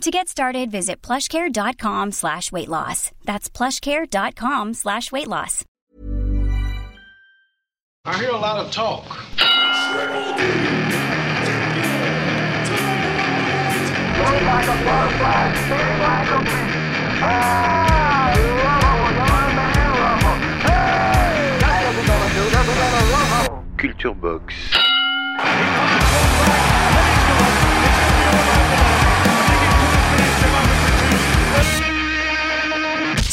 To get started, visit plushcare.com slash weight loss. That's plushcare.com slash weight loss. I hear a lot of talk. Culture Box.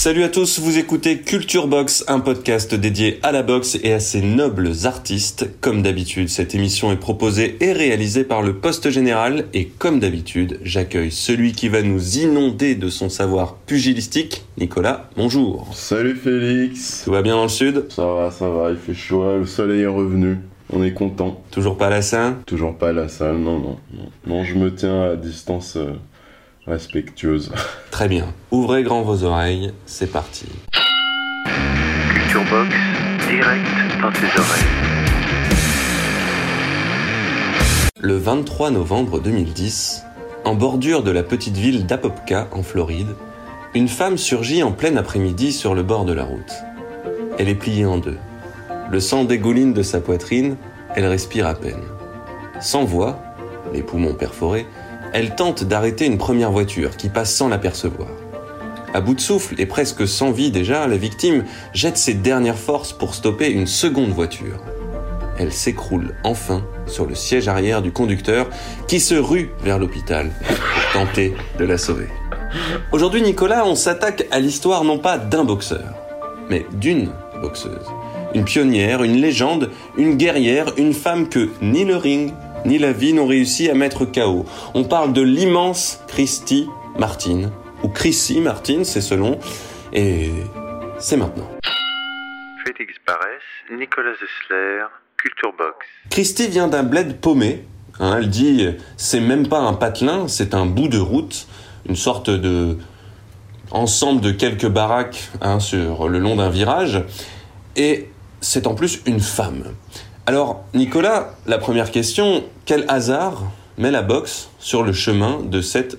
Salut à tous, vous écoutez Culture Box, un podcast dédié à la boxe et à ses nobles artistes. Comme d'habitude, cette émission est proposée et réalisée par le Poste Général et comme d'habitude, j'accueille celui qui va nous inonder de son savoir pugilistique. Nicolas, bonjour. Salut Félix. Tout va bien dans le sud? Ça va, ça va, il fait chaud, le soleil est revenu. On est content. Toujours pas à la Saint Toujours pas à la salle, non, non. Non, non je me tiens à distance euh, respectueuse. Très bien. Ouvrez grand vos oreilles, c'est parti. Culture Box, direct dans tes oreilles. Le 23 novembre 2010, en bordure de la petite ville d'Apopka, en Floride, une femme surgit en plein après-midi sur le bord de la route. Elle est pliée en deux. Le sang dégouline de sa poitrine, elle respire à peine. Sans voix, les poumons perforés, elle tente d'arrêter une première voiture qui passe sans l'apercevoir. À bout de souffle et presque sans vie déjà, la victime jette ses dernières forces pour stopper une seconde voiture. Elle s'écroule enfin sur le siège arrière du conducteur qui se rue vers l'hôpital pour tenter de la sauver. Aujourd'hui, Nicolas, on s'attaque à l'histoire non pas d'un boxeur, mais d'une boxeuse. Une pionnière, une légende, une guerrière, une femme que ni le ring, ni la vie n'ont réussi à mettre KO. On parle de l'immense Christy Martin, ou Chrissy Martin, c'est selon, et c'est maintenant. Félix Barès, Nicolas Zessler, Culture Box. Christy vient d'un bled paumé. hein, elle dit c'est même pas un patelin, c'est un bout de route, une sorte de ensemble de quelques baraques hein, sur le long d'un virage. Et c'est en plus une femme. Alors, Nicolas, la première question quel hasard met la boxe sur le chemin de cette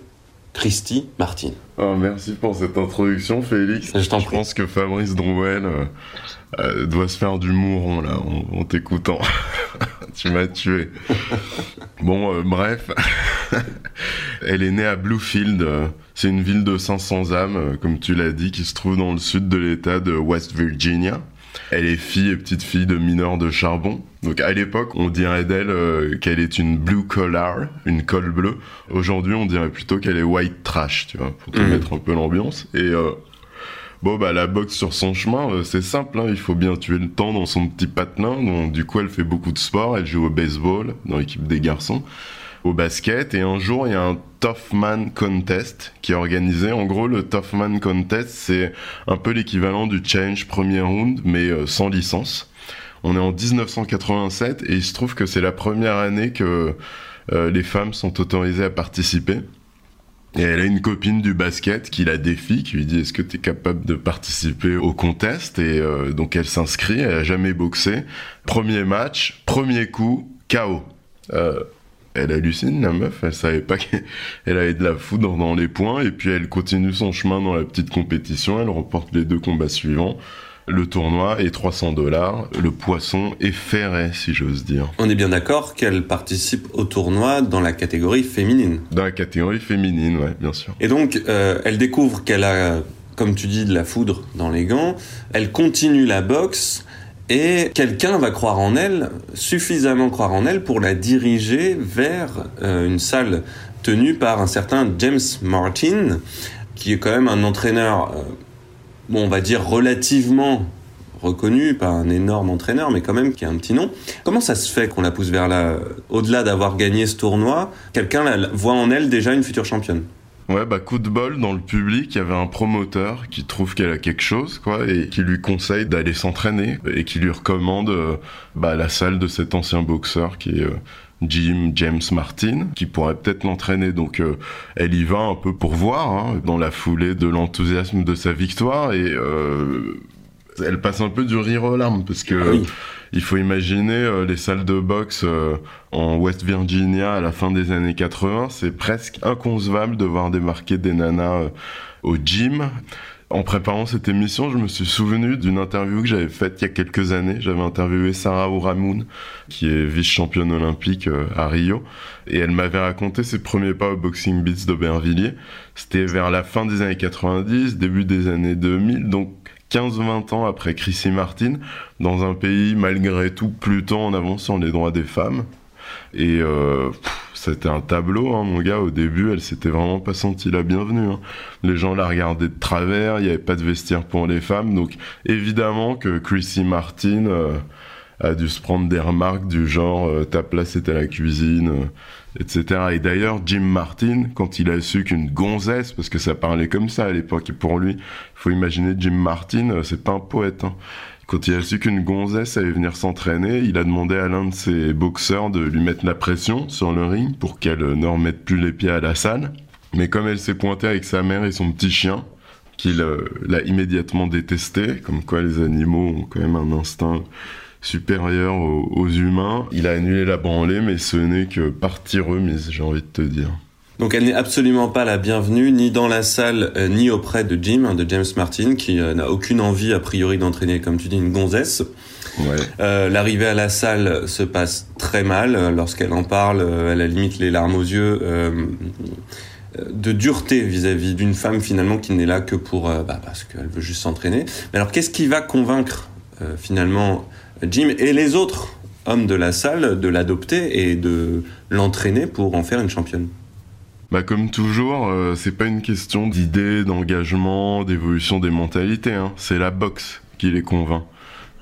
Christy Martin? Oh, merci pour cette introduction Félix. Je pense que Fabrice Drouel euh, euh, doit se faire du mouron là en, en t'écoutant. tu m'as tué. bon, euh, bref. Elle est née à Bluefield. C'est une ville de 500 âmes, comme tu l'as dit, qui se trouve dans le sud de l'état de West Virginia. Elle est fille et petite fille de mineurs de charbon. Donc à l'époque, on dirait d'elle euh, qu'elle est une blue collar, une colle bleue. Aujourd'hui, on dirait plutôt qu'elle est white trash, tu vois, pour te Mhm. mettre un peu l'ambiance. Et euh, bon, bah la boxe sur son chemin, euh, c'est simple. hein, il faut bien tuer le temps dans son petit patelin. Donc du coup, elle fait beaucoup de sport. Elle joue au baseball dans l'équipe des garçons, au basket. Et un jour, il y a un Tough Man Contest qui est organisé. En gros, le Tough Man Contest, c'est un peu l'équivalent du Challenge Premier Round, mais euh, sans licence. On est en 1987 et il se trouve que c'est la première année que euh, les femmes sont autorisées à participer. Et elle a une copine du basket qui la défie, qui lui dit est-ce que tu es capable de participer au contest? Et euh, donc elle s'inscrit, elle a jamais boxé. Premier match, premier coup, KO. Elle hallucine la meuf, elle savait pas qu'elle avait de la foudre dans les points et puis elle continue son chemin dans la petite compétition, elle remporte les deux combats suivants. Le tournoi est 300 dollars, le poisson est ferré si j'ose dire. On est bien d'accord qu'elle participe au tournoi dans la catégorie féminine. Dans la catégorie féminine, ouais, bien sûr. Et donc, euh, elle découvre qu'elle a, comme tu dis, de la foudre dans les gants. Elle continue la boxe et quelqu'un va croire en elle, suffisamment croire en elle pour la diriger vers euh, une salle tenue par un certain James Martin, qui est quand même un entraîneur, euh, bon, on va dire relativement reconnu, pas un énorme entraîneur, mais quand même qui a un petit nom. Comment ça se fait qu'on la pousse vers là Au-delà d'avoir gagné ce tournoi, quelqu'un voit en elle déjà une future championne? Ouais, bah coup de bol dans le public, il y avait un promoteur qui trouve qu'elle a quelque chose, quoi, et qui lui conseille d'aller s'entraîner et qui lui recommande euh, bah, la salle de cet ancien boxeur qui est euh, Jim James Martin, qui pourrait peut-être l'entraîner. Donc euh, elle y va un peu pour voir, hein, dans la foulée de l'enthousiasme de sa victoire, et elle passe un peu du rire aux larmes parce que. Oui. Il faut imaginer euh, les salles de boxe euh, en West Virginia à la fin des années 80. C'est presque inconcevable de voir démarquer des nanas euh, au gym. En préparant cette émission, je me suis souvenu d'une interview que j'avais faite il y a quelques années. J'avais interviewé Sarah Ouramoun, qui est vice-championne olympique à Rio, et elle m'avait raconté ses premiers pas au Boxing Beats d'Aubervilliers. C'était vers la fin des années 90, début des années 2000, donc 15-20 ans après Chrissy Martin, dans un pays malgré tout plutôt en avance sur les droits des femmes. Et euh, c'était un tableau, hein, mon gars. Au début, elle s'était vraiment pas sentie la bienvenue. hein. Les gens la regardaient de travers, il n'y avait pas de vestiaire pour les femmes. Donc évidemment que Chrissy Martin euh, a dû se prendre des remarques du genre euh, ta place est à la cuisine, etc. Et d'ailleurs, Jim Martin, quand il a su qu'une gonzesse, parce que ça parlait comme ça à l'époque, et pour lui, faut imaginer Jim Martin, euh, c'est pas un poète. hein. Quand il a su qu'une gonzesse allait venir s'entraîner, il a demandé à l'un de ses boxeurs de lui mettre la pression sur le ring pour qu'elle euh, ne remette plus les pieds à la salle. Mais comme elle s'est pointée avec sa mère et son petit chien, qu'il euh, l'a immédiatement détesté, comme quoi les animaux ont quand même un instinct supérieur aux, aux humains, il a annulé la branlée, mais ce n'est que partie remise, j'ai envie de te dire. Donc elle n'est absolument pas la bienvenue, ni dans la salle, euh, ni auprès de Jim, hein, de James Martin, qui euh, n'a aucune envie, a priori, d'entraîner, comme tu dis, une gonzesse. Ouais. Euh, L'arrivée à la salle se passe très mal. Lorsqu'elle en parle, elle a limite les larmes aux yeux. de dureté vis-à-vis d'une femme finalement qui n'est là que pour bah, parce qu'elle veut juste s'entraîner. Mais alors qu'est-ce qui va convaincre finalement Jim et les autres hommes de la salle de l'adopter et de l'entraîner pour en faire une championne Bah comme toujours, euh, c'est pas une question d'idée, d'engagement, d'évolution des mentalités. Hein. C'est la boxe qui les convainc.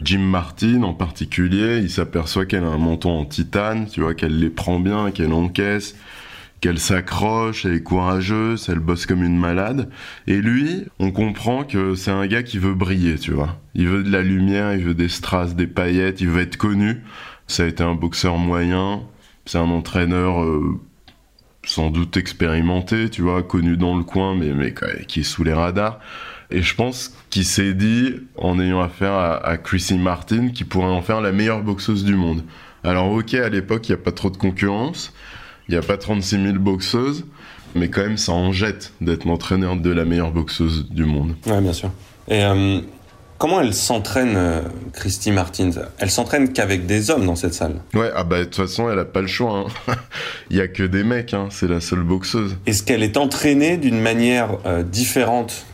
Jim Martin en particulier, il s'aperçoit qu'elle a un menton en titane, tu vois, qu'elle les prend bien, qu'elle encaisse, qu'elle s'accroche, elle est courageuse, elle bosse comme une malade. Et lui, on comprend que c'est un gars qui veut briller, tu vois. Il veut de la lumière, il veut des strass, des paillettes, il veut être connu. Ça a été un boxeur moyen, c'est un entraîneur euh, sans doute expérimenté, tu vois, connu dans le coin, mais, mais qui est sous les radars. Et je pense qu'il s'est dit, en ayant affaire à, à Chrissy Martin, qu'il pourrait en faire la meilleure boxeuse du monde. Alors ok, à l'époque, il n'y a pas trop de concurrence, il n'y a pas 36 000 boxeuses, mais quand même, ça en jette d'être l'entraîneur de la meilleure boxeuse du monde. Ouais, bien sûr. Et euh, comment elle s'entraîne, euh, Christy Martin Elle s'entraîne qu'avec des hommes dans cette salle? Ouais, ah bah de toute façon, elle a pas le choix. hein. Il y a que des mecs, hein. c'est la seule boxeuse. Est-ce qu'elle est entraînée d'une manière euh, différente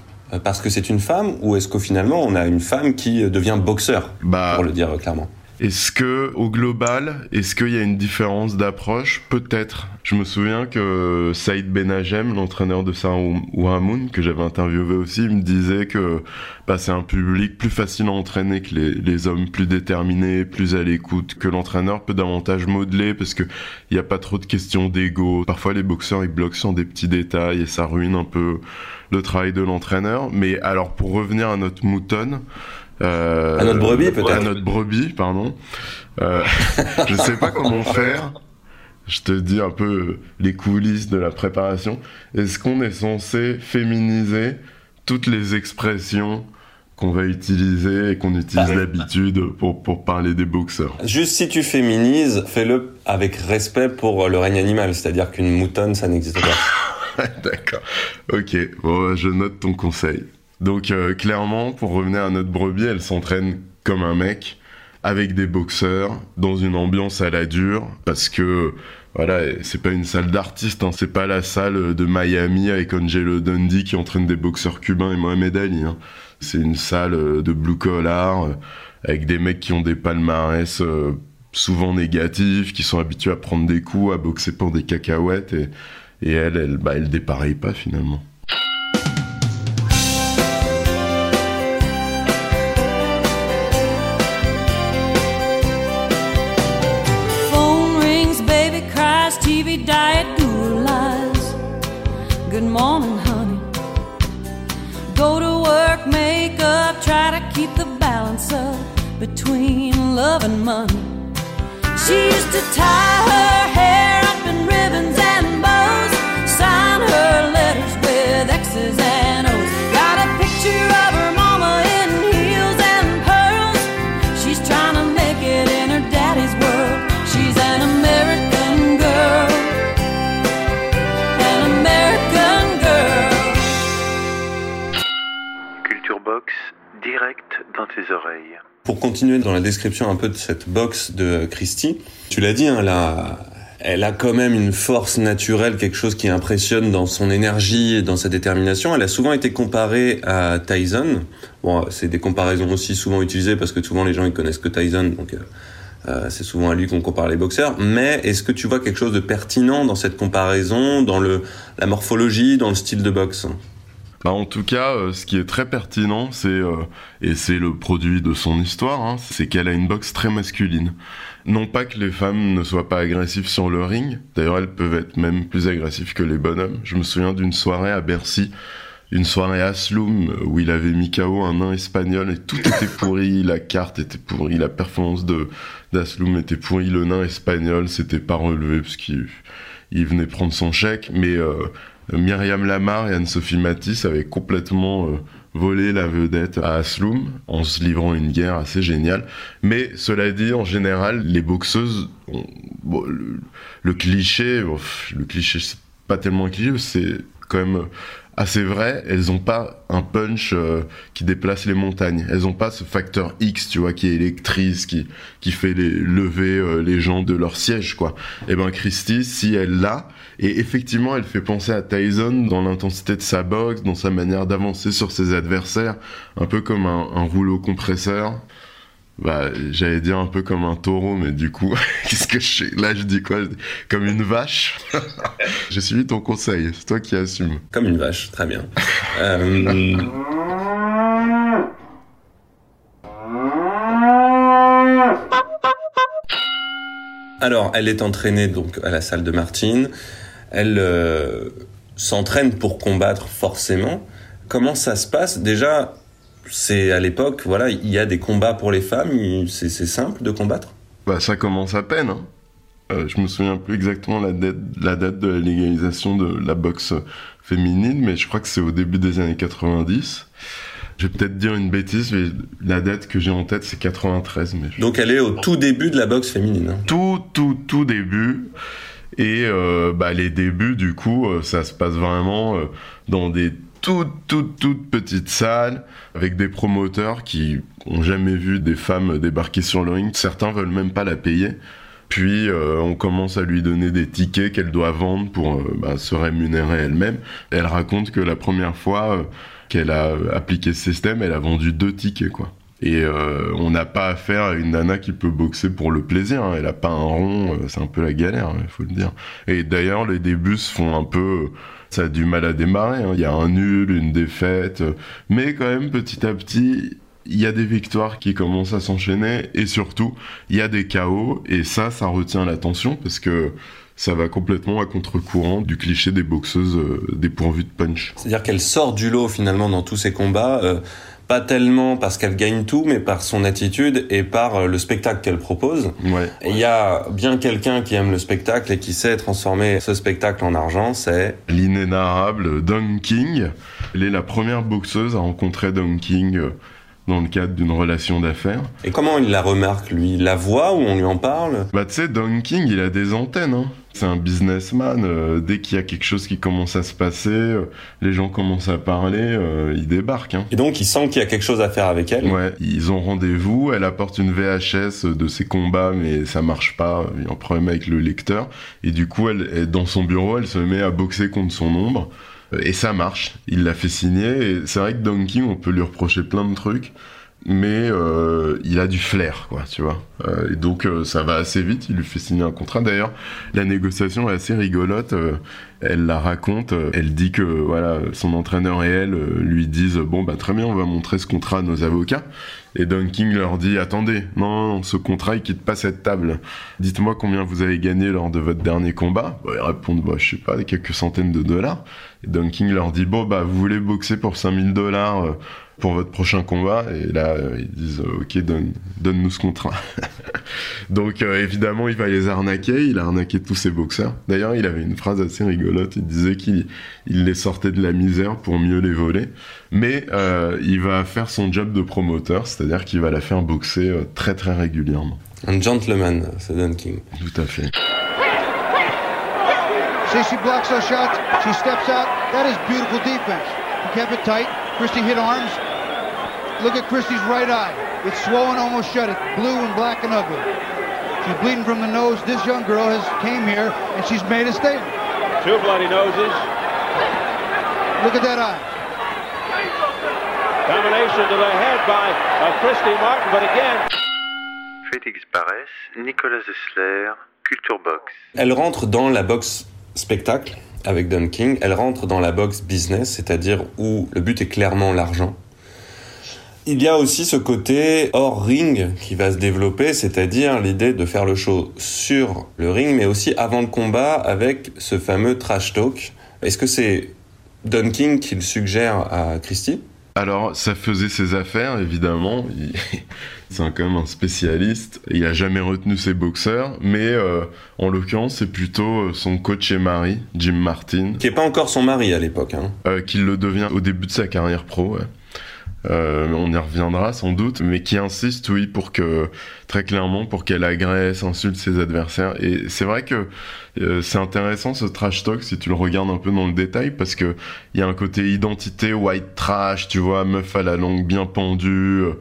parce que c'est une femme ou est-ce qu'au finalement on a une femme qui devient boxeur? Bah, pour le dire clairement Est-ce que, au global, est-ce qu'il y a une différence d'approche Peut-être. Je me souviens que Saïd Benhajem, l'entraîneur de Sarah Ouhamoun, que j'avais interviewé aussi, me disait que bah, c'est un public plus facile à entraîner que les, les hommes, plus déterminés, plus à l'écoute, que l'entraîneur peut davantage modeler parce que il n'y a pas trop de questions d'ego. Parfois, les boxeurs, ils bloquent sur des petits détails et ça ruine un peu le travail de l'entraîneur. Mais alors, pour revenir à notre mouton, euh, À notre brebis, peut-être. À notre brebis, pardon. Euh, je sais pas comment faire. Je te dis un peu les coulisses de la préparation. Est-ce qu'on est censé féminiser toutes les expressions qu'on va utiliser et qu'on utilise d'habitude pour, pour parler des boxeurs? Juste si tu féminises, fais-le avec respect pour le règne animal, c'est-à-dire qu'une moutonne, ça n'existe pas. D'accord. Ok, bon, je note ton conseil. Donc euh, clairement, pour revenir à notre brebis, elle s'entraîne comme un mec, avec des boxeurs, dans une ambiance à la dure, parce que voilà, c'est pas une salle d'artistes, hein, c'est pas la salle de Miami avec Angelo Dundee qui entraîne des boxeurs cubains et Mohamed Ali. hein. C'est une salle euh, de blue collar, euh, avec des mecs qui ont des palmarès souvent négatifs, qui sont habitués à prendre des coups, à boxer pour des cacahuètes, et, et elle, elle, bah, elle dépareille pas finalement. baby diet doulas. Good morning, honey. Go to work, make up, try to keep the balance up between love and money. She used to tie her hair up in ribbons and bows, sign her letters with X's and direct dans tes oreilles. Pour continuer dans la description un peu de cette box de Christie, tu l'as dit, hein, elle a quand même une force naturelle, quelque chose qui impressionne dans son énergie et dans sa détermination. Elle a souvent été comparée à Tyson. Bon, c'est des comparaisons aussi souvent utilisées parce que souvent les gens ils connaissent que Tyson, donc euh, euh, c'est souvent à lui qu'on compare les boxeurs. Mais est-ce que tu vois quelque chose de pertinent dans cette comparaison, dans la morphologie, dans le style de boxe? Bah, en tout cas, euh, ce qui est très pertinent, c'est euh, et c'est le produit de son histoire, hein, c'est qu'elle a une boxe très masculine. Non pas que les femmes ne soient pas agressives sur le ring, d'ailleurs elles peuvent être même plus agressives que les bonhommes. Je me souviens d'une soirée à Bercy, une soirée à Sloum où il avait mis KO un nain espagnol et tout était pourri, la carte était pourrie, la performance de était pourrie, le nain espagnol s'était pas relevé parce qu'il il venait prendre son chèque, mais euh, Myriam Lamar et Anne-Sophie Matisse avaient complètement euh, volé la vedette à Asloum en se livrant une guerre assez géniale. Mais cela dit, en général, les boxeuses, ont- bon, le, cliché, le cliché, c'est pas tellement un cliché, c'est quand même assez vrai. Elles ont pas un punch euh, qui déplace les montagnes. Elles ont pas ce facteur X, tu vois, qui électrise, qui qui fait les, lever euh, les gens de leur siège, quoi. Et ben Christie, si elle l'a, et effectivement, elle fait penser à Tyson dans l'intensité de sa boxe, dans sa manière d'avancer sur ses adversaires, un peu comme un, rouleau compresseur. Bah, j'allais dire un peu comme un taureau, mais du coup, qu'est-ce que je Là, je dis quoi? Comme une vache? J'ai suivi ton conseil, c'est toi qui assumes. Comme une vache, très bien. Euh, Alors, elle est entraînée donc à la salle de Martine. Elle euh, s'entraîne pour combattre forcément. Comment ça se passe? Déjà, c'est à l'époque, voilà, il y a des combats pour les femmes. C'est c'est simple de combattre? Bah, ça commence à peine. Hein. Euh, je me souviens plus exactement la date, la date de la légalisation de la boxe féminine, mais je crois que c'est au début des années 90. Je vais peut-être dire une bêtise, mais la date que j'ai en tête, c'est 93. Mais je- Donc, elle est au tout début de la boxe féminine. hein. tout, tout, tout début. Et euh, bah, les débuts, du coup, euh, ça se passe vraiment euh, dans des toutes, toutes, toutes petites salles avec des promoteurs qui ont jamais vu des femmes débarquer sur le ring. Certains veulent même pas la payer. Puis euh, on commence à lui donner des tickets qu'elle doit vendre pour euh, bah, se rémunérer elle-même. Elle raconte que la première fois qu'elle a appliqué ce système, elle a vendu deux tickets, quoi. Et euh, on n'a pas affaire à une nana qui peut boxer pour le plaisir. hein. Elle a pas un rond, euh, c'est un peu la galère, il faut le dire. Et d'ailleurs, les débuts se font un peu, ça a du mal à démarrer. hein. Il y a un nul, une défaite, euh, mais quand même petit à petit, il y a des victoires qui commencent à s'enchaîner et surtout, il y a des chaos et ça, ça retient l'attention parce que ça va complètement à contre-courant du cliché des boxeuses dépourvues de punch. C'est-à-dire qu'elle sort du lot finalement dans tous ces combats, pas tellement parce qu'elle gagne tout, mais par son attitude et par euh, le spectacle qu'elle propose. Ouais. Il y a bien quelqu'un qui aime le spectacle et qui sait transformer ce spectacle en argent, c'est l'inénarrable Dong King. Elle est la première boxeuse à rencontrer Dong King euh, dans le cadre d'une relation d'affaires. Et comment il la remarque, lui? Il la voit ou on lui en parle? Bah tu sais, Dong King, il a des antennes. Hein. C'est un businessman. euh, dès qu'il y a quelque chose qui commence à se passer, euh, les gens commencent à parler, euh, il débarque. Hein. Et donc il sent qu'il y a quelque chose à faire avec elle? Ouais, ils ont rendez-vous, elle apporte une VHS de ses combats, mais ça marche pas, il y a un problème avec le lecteur, et du coup, elle, elle- dans son bureau, elle se met à boxer contre son ombre, et ça marche, il l'a fait signer, et c'est vrai que Donkey, on peut lui reprocher plein de trucs, mais euh, il a du flair, quoi, tu vois. Euh, et donc, euh, ça va assez vite, il lui fait signer un contrat. D'ailleurs, la négociation est assez rigolote, elle la raconte, elle dit que voilà, son entraîneur et elle lui disent bon bah très bien, on va montrer ce contrat à nos avocats. Et Don King leur dit attendez, non, ce contrat il quitte pas cette table. Dites-moi combien vous avez gagné lors de votre dernier combat. Bah, ils répondent bah, je sais pas, quelques centaines de dollars. Et Don King leur dit bon bah vous voulez boxer pour 5000 dollars euh, pour votre prochain combat et là euh, ils disent euh, ok donne donne nous ce contrat donc euh, évidemment il va les arnaquer il a arnaqué tous ses boxeurs d'ailleurs il avait une phrase assez rigolote il disait qu'il il les sortait de la misère pour mieux les voler mais euh, il va faire son job de promoteur c'est à dire qu'il va la faire boxer euh, très très régulièrement Un gentleman, c'est Don King. tout à fait See, she blocks those shots. She steps out. That is beautiful defense. He kept it tight. Christie hit arms. Look at Christie's right eye. It's swollen almost shut. It's blue and black and ugly. She's bleeding from the nose. This young girl has came here and she's made a statement. Two bloody noses. Look at that eye. Combination to the head by uh, Christy Martin, but again, Félix Barès, Nicolas Zessler, Culture Box. Elle rentre dans la boxe spectacle avec Don King. Elle rentre dans la boxe business, c'est-à-dire où le but est clairement l'argent. Il y a aussi ce côté hors ring qui va se développer, c'est-à-dire l'idée de faire le show sur le ring, mais aussi avant le combat avec ce fameux trash talk. Est-ce que c'est Don King qui le suggère à Christie Alors, ça faisait ses affaires, évidemment. Il- C'est quand même un spécialiste. Il a jamais retenu ses boxeurs, mais euh, en l'occurrence, c'est plutôt euh, son coach et mari, Jim Martin, Qui est pas encore son mari à l'époque. Hein. euh, qui le devient au début de sa carrière pro. ouais. Euh, on y reviendra sans doute, mais qui insiste, oui, pour que très clairement, pour qu'elle agresse, insulte ses adversaires. Et c'est vrai que euh, c'est intéressant ce trash talk si tu le regardes un peu dans le détail, parce que il y a un côté identité white trash, tu vois, meuf à la langue bien pendue. euh,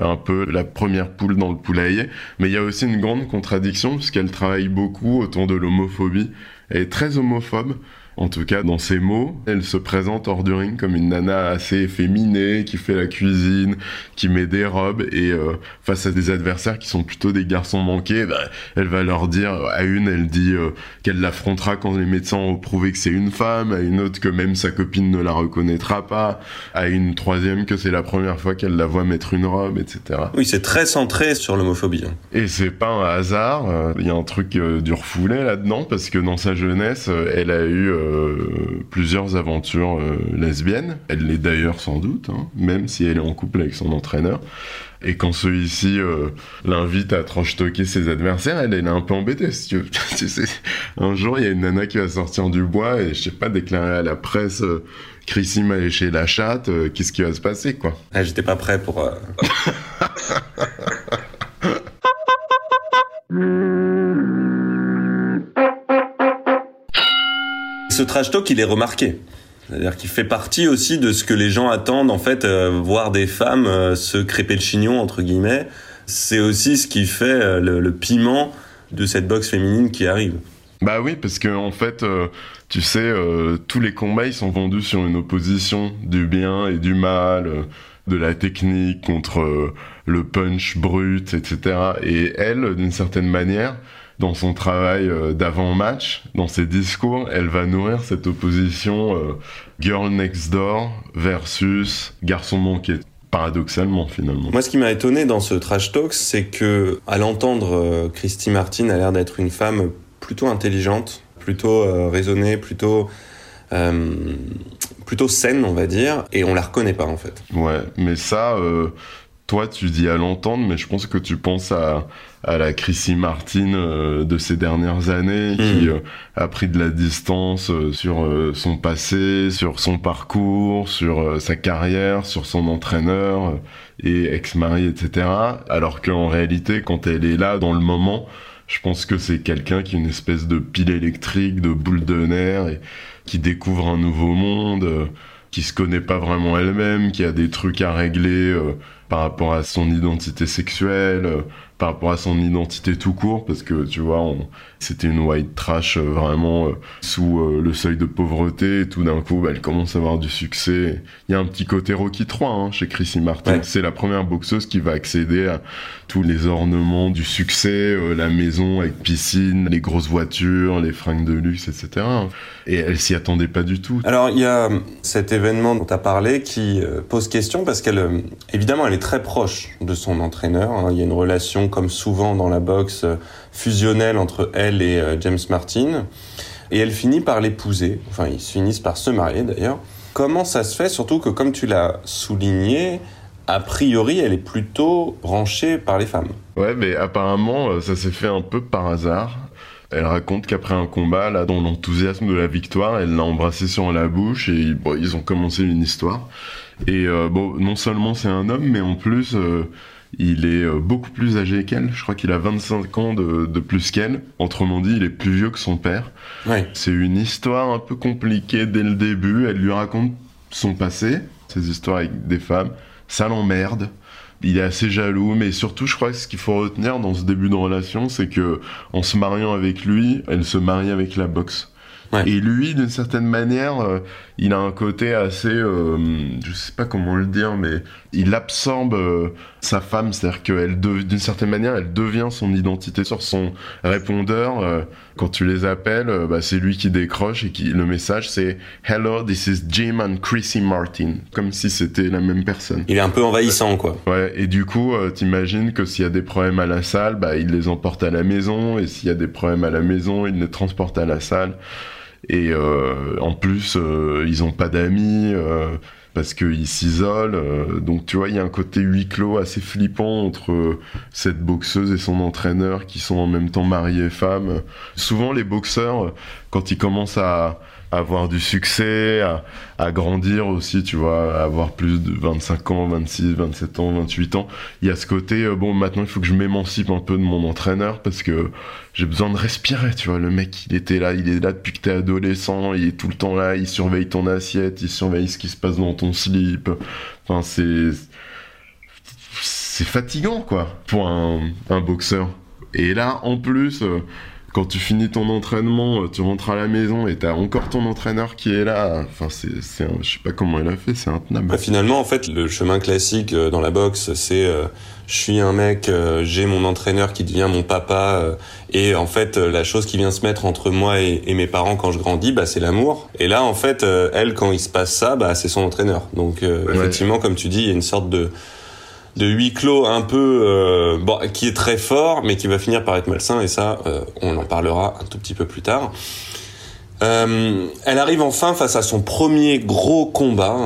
un peu la première poule dans le poulailler, mais il y a aussi une grande contradiction puisqu'elle travaille beaucoup autour de l'homophobie. Elle est très homophobe, en tout cas dans ses mots. Elle se présente hors du ring comme une nana assez efféminée, qui fait la cuisine, qui met des robes, et euh, face à des adversaires qui sont plutôt des garçons manqués, bah, elle va leur dire, à une, elle dit euh, qu'elle l'affrontera quand les médecins ont prouvé que c'est une femme, à une autre que même sa copine ne la reconnaîtra pas, à une troisième que c'est la première fois qu'elle la voit mettre une robe, etc. Oui, c'est très centré sur l'homophobie. hein. Et c'est pas un hasard, euh, il y a un truc du refoulé là-dedans, parce que dans sa jeunesse, elle a eu plusieurs aventures euh, lesbiennes. Elle l'est d'ailleurs sans doute, hein, même si elle est en couple avec son entraîneur. Et quand celui-ci euh, l'invite à trash-talker ses adversaires, elle, elle est un peu embêtée. Si tu veux. Tu sais, un jour, il y a une nana qui va sortir du bois et, je sais pas, déclarer à la presse euh, Chrissy m'a léché la chatte, euh, qu'est-ce qui va se passer, quoi Ah, J'étais pas prêt pour. Ce trash talk, il est remarqué. C'est-à-dire qu'il fait partie aussi de ce que les gens attendent, en fait, euh, voir des femmes euh, se crêper le chignon, entre guillemets. C'est aussi ce qui fait euh, le, piment de cette boxe féminine qui arrive. Bah oui, parce que en fait, tu sais, tous les combats ils sont vendus sur une opposition du bien et du mal, de la technique contre le punch brut, etc. Et elle, d'une certaine manière, dans son travail euh, d'avant-match, dans ses discours, elle va nourrir cette opposition euh, girl next door versus garçon manqué. Paradoxalement, finalement. Moi, ce qui m'a étonné dans ce trash talk, c'est que, à l'entendre, euh, Christy Martin a l'air d'être une femme plutôt intelligente, plutôt euh, raisonnée, plutôt euh, plutôt saine, on va dire, et on la reconnaît pas en fait. Ouais, mais ça, euh, toi, tu dis à l'entendre, mais je pense que tu penses à, à la Chrissy Martin euh, de ces dernières années, qui Mhm. euh, a pris de la distance euh, sur son passé, sur son parcours, sur sa carrière, sur son entraîneur et ex-mari, etc. Alors qu'en réalité, quand elle est là dans le moment, je pense que c'est quelqu'un qui est une espèce de pile électrique, de boule de nerfs, et qui découvre un nouveau monde. euh, qui se connaît pas vraiment elle-même, qui a des trucs à régler euh, par rapport à son identité sexuelle, euh, par rapport à son identité tout court, parce que tu vois, on- c'était une white trash euh, vraiment euh, sous euh, le seuil de pauvreté, et tout d'un coup, bah, elle commence à avoir du succès. Il y a un petit côté Rocky 3 hein, chez Chrissy Martin. Ouais. C'est la première boxeuse qui va accéder à tous les ornements du succès, la maison avec piscine, les grosses voitures, les fringues de luxe, etc. Et elle s'y attendait pas du tout. Alors, il y a cet événement dont tu as parlé qui pose question parce qu'elle, évidemment, elle elle est très proche de son entraîneur. hein. Il y a une relation, comme souvent dans la boxe, euh, fusionnelle entre elle et euh, James Martin. Et elle finit par l'épouser. Enfin, ils finissent par se marier d'ailleurs. Comment ça se fait? Surtout que, comme tu l'as souligné, a priori, elle est plutôt branchée par les femmes. Ouais, mais apparemment, euh, ça s'est fait un peu par hasard. Elle raconte qu'après un combat, là, dans l'enthousiasme de la victoire, elle l'a embrassé sur la bouche et ils ont commencé une histoire. Et bon, non seulement c'est un homme, mais en plus, il est euh, beaucoup plus âgé qu'elle. Je crois qu'il a 25 ans de, de plus qu'elle. Autrement dit, il est plus vieux que son père. Ouais. C'est une histoire un peu compliquée dès le début. Elle lui raconte son passé, ses histoires avec des femmes. Ça l'emmerde. Il est assez jaloux, mais surtout, je crois que ce qu'il faut retenir dans ce début de relation, c'est que en se mariant avec lui, elle se marie avec la boxe. Ouais. Et lui, d'une certaine manière, euh, il a un côté assez, euh, je sais pas comment le dire, mais il absorbe euh, sa femme, c'est-à-dire qu'elle, d'une certaine manière, elle devient son identité sur son répondeur. euh, quand tu les appelles, bah, c'est lui qui décroche et qui le message c'est Hello, this is Jim and Chrissy Martin, comme si c'était la même personne. Il est un peu envahissant, quoi. Ouais, et du coup, t'imagines que s'il y a des problèmes à la salle, bah, il les emporte à la maison, et s'il y a des problèmes à la maison, il les transporte à la salle. Et euh, en plus, euh, ils ont pas d'amis, euh, parce qu'ils s'isolent. donc tu vois, il y a un côté huis clos assez flippant entre cette boxeuse et son entraîneur qui sont en même temps mariés et femmes. Souvent, les boxeurs, quand ils commencent à avoir du succès, à, grandir aussi, tu vois, avoir plus de 25 ans, 26, 27 ans, 28 ans. Il y a ce côté, euh, bon, maintenant il faut que je m'émancipe un peu de mon entraîneur parce que j'ai besoin de respirer, tu vois. Le mec, il était là, il est là depuis que t'es adolescent, il est tout le temps là, il surveille ton assiette, il surveille ce qui se passe dans ton slip. Enfin, c'est. C'est fatigant, quoi, pour un, un boxeur. Et là, en plus. euh, quand tu finis ton entraînement, euh, tu rentres à la maison et t'as encore ton entraîneur qui est là. Enfin, c'est, c'est un- je sais pas comment il a fait, c'est intenable. Bah, finalement, en fait, le chemin classique euh, dans la boxe, c'est euh, je suis un mec, euh, j'ai mon entraîneur qui devient mon papa, euh, et en fait, la chose qui vient se mettre entre moi et, et mes parents quand je grandis, bah, c'est l'amour. Et là, en fait, elle, quand il se passe ça, bah, c'est son entraîneur. Donc, euh, Ouais. effectivement, comme tu dis, il y a une sorte de de huis clos un peu euh, bon qui est très fort mais qui va finir par être malsain et ça euh, on en parlera un tout petit peu plus tard. Euh, elle arrive enfin face à son premier gros combat,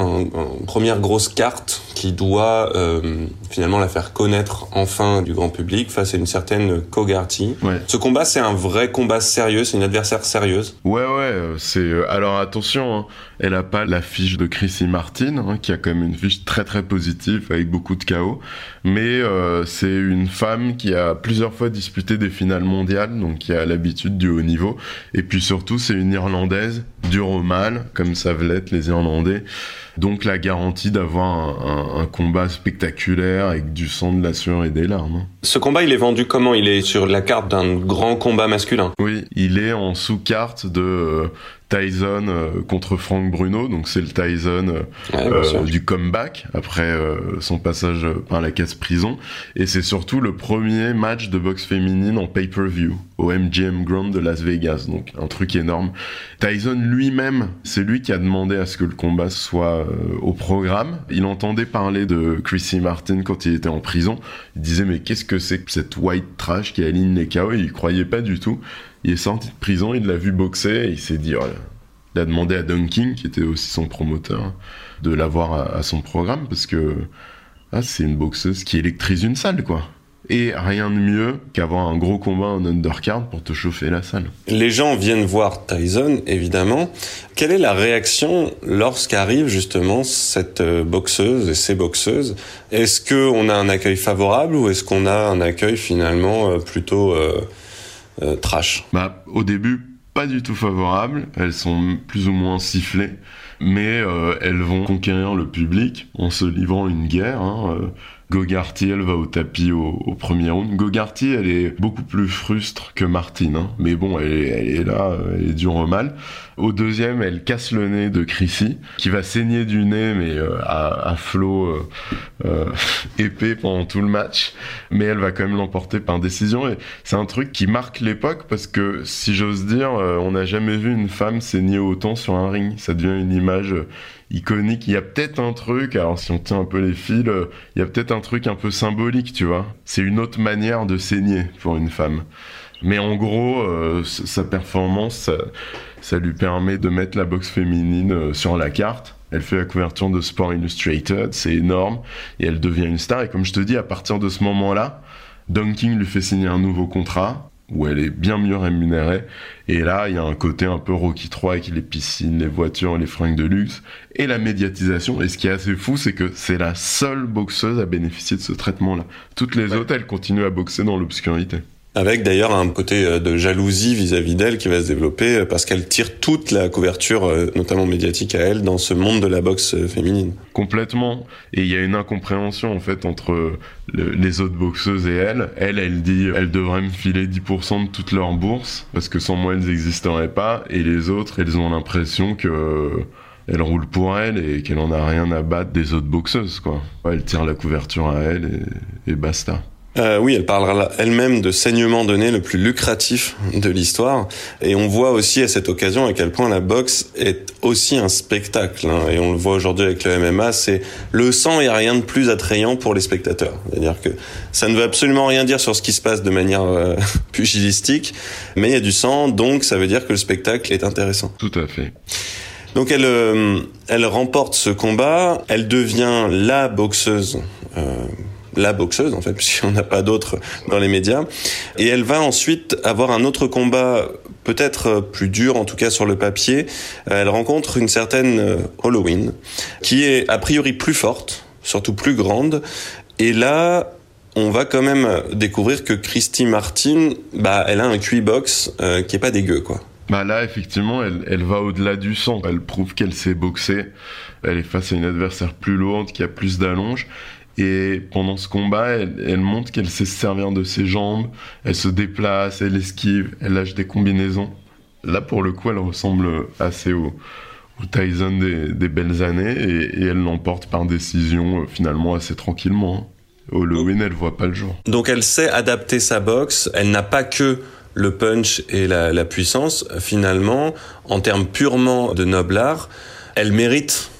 première grosse carte qui doit euh, finalement la faire connaître enfin du grand public face à une certaine Kogarty. Ouais. Ce combat, c'est un vrai combat sérieux, c'est une adversaire sérieuse. Ouais, ouais, euh, c'est. euh, Alors attention, hein, elle a pas la fiche de Chrissy Martin, hein, qui a quand même une fiche très très positive avec beaucoup de chaos. Mais euh, c'est une femme qui a plusieurs fois disputé des finales mondiales, donc qui a l'habitude du haut niveau. Et puis surtout, c'est une Irlandaise, dure au mal, comme savent l'être les Irlandais. Donc la garantie d'avoir un, un- un combat spectaculaire avec du sang, de la sueur et des larmes. hein. Ce combat, il est vendu comment? Il est sur la carte d'un grand combat masculin? Oui, il est en sous-carte de euh, Tyson euh, contre Frank Bruno, donc c'est le Tyson euh, Ouais, euh, du comeback après euh, son passage par la case prison, et c'est surtout le premier match de boxe féminine en pay-per-view au MGM Grand de Las Vegas, donc un truc énorme. Tyson lui-même, c'est lui qui a demandé à ce que le combat soit euh, au programme. Il entendait parler de Chrissy Martin quand il était en prison. Il disait mais qu'est-ce que c'est que cette white trash qui aligne les KO Il y croyait pas du tout. Il est sorti de prison, il l'a vu boxer il s'est dit oh. Il a demandé à Dunking, qui était aussi son promoteur, de l'avoir à, son programme parce que ah, c'est une boxeuse qui électrise une salle quoi. Et rien de mieux qu'avoir un gros combat en undercard pour te chauffer la salle. Les gens viennent voir Tyson, évidemment. Quelle est la réaction lorsqu'arrive justement cette euh, boxeuse et ces boxeuses? Est-ce qu'on a un accueil favorable ou est-ce qu'on a un accueil finalement euh, plutôt euh, trash Bah, au début, pas du tout favorable. Elles sont plus ou moins sifflées, mais euh, elles vont conquérir le public en se livrant une guerre. Hein. Euh, Gogarty, elle va au tapis au, premier round. Gogarty, elle est beaucoup plus frustre que Martine, hein. mais bon, elle est, là, elle est dure au mal. Au deuxième, elle casse le nez de Chrissy, qui va saigner du nez, mais euh, à, à flot euh, euh, épais pendant tout le match. Mais elle va quand même l'emporter par décision. Et c'est un truc qui marque l'époque parce que, si j'ose dire, euh, on n'a jamais vu une femme saigner autant sur un ring. Ça devient une image iconique. Il y a peut-être un truc, alors si on tient un peu les fils, euh, il y a peut-être un truc un peu symbolique, tu vois. C'est une autre manière de saigner pour une femme. Mais en gros, euh, sa performance, ça, ça lui permet de mettre la boxe féminine euh, sur la carte. Elle fait la couverture de Sport Illustrated, c'est énorme, et elle devient une star. Et comme je te dis, à partir de ce moment-là, Don King lui fait signer un nouveau contrat où elle est bien mieux rémunérée. Et là, il y a un côté un peu Rocky 3 avec les piscines, les voitures, les fringues de luxe et la médiatisation. Et ce qui est assez fou, c'est que c'est la seule boxeuse à bénéficier de ce traitement-là. Toutes les autres, elles continuent à boxer dans l'obscurité. Avec d'ailleurs un côté euh, de jalousie vis-à-vis d'elle qui va se développer euh, parce qu'elle tire toute la couverture, euh, notamment médiatique à elle, dans ce monde de la boxe féminine. Complètement. Et il y a une incompréhension en fait entre le- les autres boxeuses et elle. Elle, elle dit, elle devrait me filer 10% de toute leur bourse parce que sans moi elles n'existeraient pas. Et les autres, elles ont l'impression que elle roule pour elle et qu'elle en a rien à battre des autres boxeuses quoi. Elle tire la couverture à elle et basta. Euh, oui, elle parlera elle-même de saignement donné le plus lucratif de l'histoire. Et on voit aussi à cette occasion à quel point la boxe est aussi un spectacle. hein. Et on le voit aujourd'hui avec le MMA, c'est le sang et rien de plus attrayant pour les spectateurs. C'est-à-dire que ça ne veut absolument rien dire sur ce qui se passe de manière euh, pugilistique, mais il y a du sang, donc ça veut dire que le spectacle est intéressant. Tout à fait. Donc elle, euh, elle remporte ce combat, elle devient la boxeuse, euh, la boxeuse en fait, puisqu'on n'a pas d'autre dans les médias, et elle va ensuite avoir un autre combat peut-être plus dur, en tout cas sur le papier. Euh, Elle rencontre une certaine euh, Halloween, qui est a priori plus forte, surtout plus grande, et là, on va quand même découvrir que Christy Martin, bah, elle a un QI box euh, qui est pas dégueu, quoi. Bah là, effectivement, elle, elle va au-delà du sang. Elle prouve qu'elle sait boxer. Elle est face à une adversaire plus lourde, qui a plus d'allonge. Et pendant ce combat, elle, montre qu'elle sait se servir de ses jambes. Elle se déplace, elle esquive, elle lâche des combinaisons. Là, pour le coup, elle ressemble assez au, Tyson des, belles années. Et, elle l'emporte par décision, euh, finalement, assez tranquillement. hein. Halloween, elle voit pas le jour. Donc elle sait adapter sa boxe. Elle n'a pas que le punch et la, la puissance. Finalement, en termes purement de noble art, elle mérite,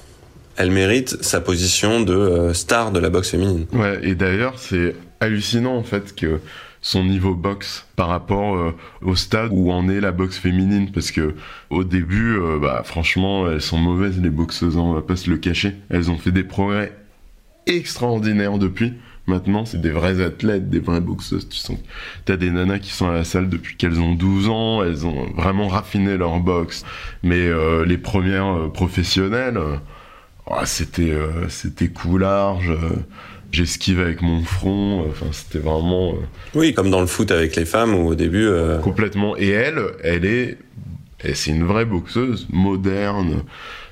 elle mérite sa position de euh, star de la boxe féminine. Ouais, et d'ailleurs, c'est hallucinant en fait que son niveau boxe par rapport euh, au stade où en est la boxe féminine parce que au début euh, bah franchement elles sont mauvaises les boxeuses hein, on va pas se le cacher. Elles ont fait des progrès extraordinaires depuis. Maintenant c'est des vrais athlètes des vraies boxeuses. Tu sens t'as des nanas qui sont à la salle depuis qu'elles ont 12 ans elles ont vraiment raffiné leur boxe. Mais les premières professionnelles oh, c'était euh, c'était coup large j'esquive avec mon front. Enfin c'était vraiment euh, Oui, comme dans le foot avec les femmes où au début. euh, complètement. Et elle elle est c'est une vraie boxeuse moderne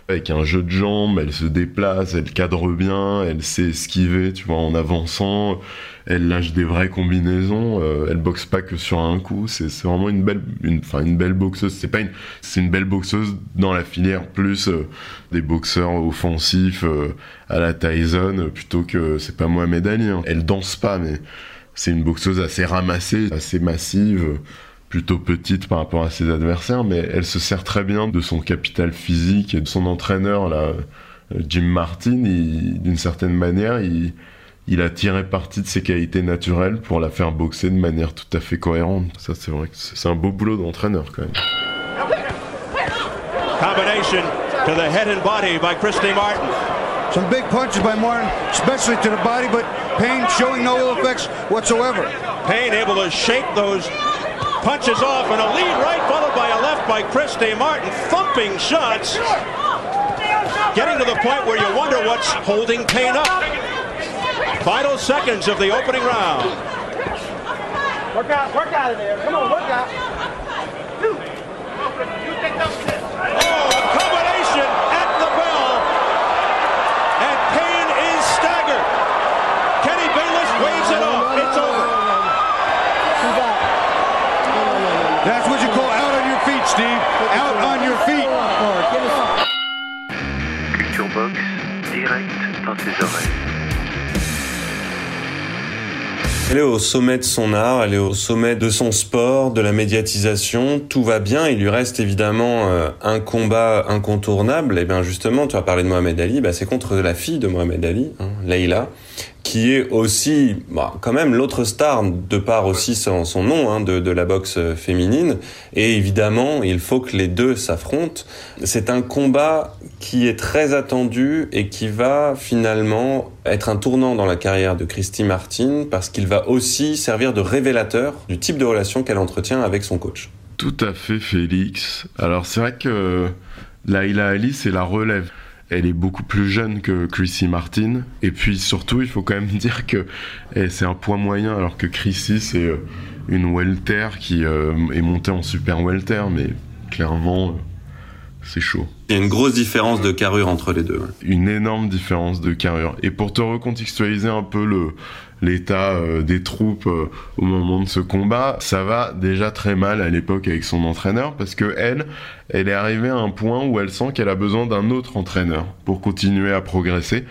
avec un jeu de jambes elle se déplace elle cadre bien elle sait esquiver tu vois en avançant elle lâche des vraies combinaisons euh, elle boxe pas que sur un coup c'est vraiment une belle une belle boxeuse c'est pas une c'est une belle boxeuse dans la filière plus euh, des boxeurs offensifs euh, à la Tyson plutôt que c'est pas Mohamed Ali hein. elle danse pas mais c'est une boxeuse assez ramassée, assez massive, plutôt petite par rapport à ses adversaires, mais elle se sert très bien de son capital physique et de son entraîneur, là, Jim Martin. D'une certaine manière, il, il a tiré parti de ses qualités naturelles pour la faire boxer de manière tout à fait cohérente. Ça, c'est vrai que c'est un beau boulot d'entraîneur quand même. Combination to the head and body by Christy Martin. Some big punches by Martin, especially to the body, but Payne showing no ill effects whatsoever. Payne able to shake those punches off and a lead right followed by a left by Christy Martin. Thumping shots. Getting to the point where you wonder what's holding Payne up. Final seconds of the opening round. Work out, work out of there. Come on, work out. Oh, a combination at the bell. And Payne is staggered. Kenny Bayless waves it off. It's over. That's what you call out on your feet, Steve. Out on your feet. Culture Box, direct dans tes oreilles. Elle est au sommet de son art, elle est au sommet de son sport, de la médiatisation, tout va bien. Il lui reste évidemment euh, un combat incontournable. Et bien justement, tu as parlé de Mohamed Ali, bah, c'est contre la fille de Mohamed Ali, hein, Leïla, qui est aussi, bah, quand même, l'autre star, de par aussi son, nom, hein, de, de, la boxe féminine. Et évidemment, il faut que les deux s'affrontent. C'est un combat qui est très attendu et qui va finalement être un tournant dans la carrière de Christy Martin parce qu'il va aussi servir de révélateur du type de relation qu'elle entretient avec son coach. Tout à fait, Félix. Alors, c'est vrai que Laila Ali, c'est la relève elle est beaucoup plus jeune que Chrissy Martin. Et puis surtout, il faut quand même dire que eh, c'est un poids moyen, alors que Chrissy, c'est euh, une welter qui euh, est montée en super welter, mais clairement, euh, c'est chaud. Il y a une grosse différence de carrure entre les deux. Une énorme différence de carrure. Et pour te recontextualiser un peu le, l'état euh, des troupes euh, au moment de ce combat, ça va déjà très mal à l'époque avec son entraîneur parce que elle, elle est arrivée à un point où elle sent qu'elle a besoin d'un autre entraîneur pour continuer à progresser,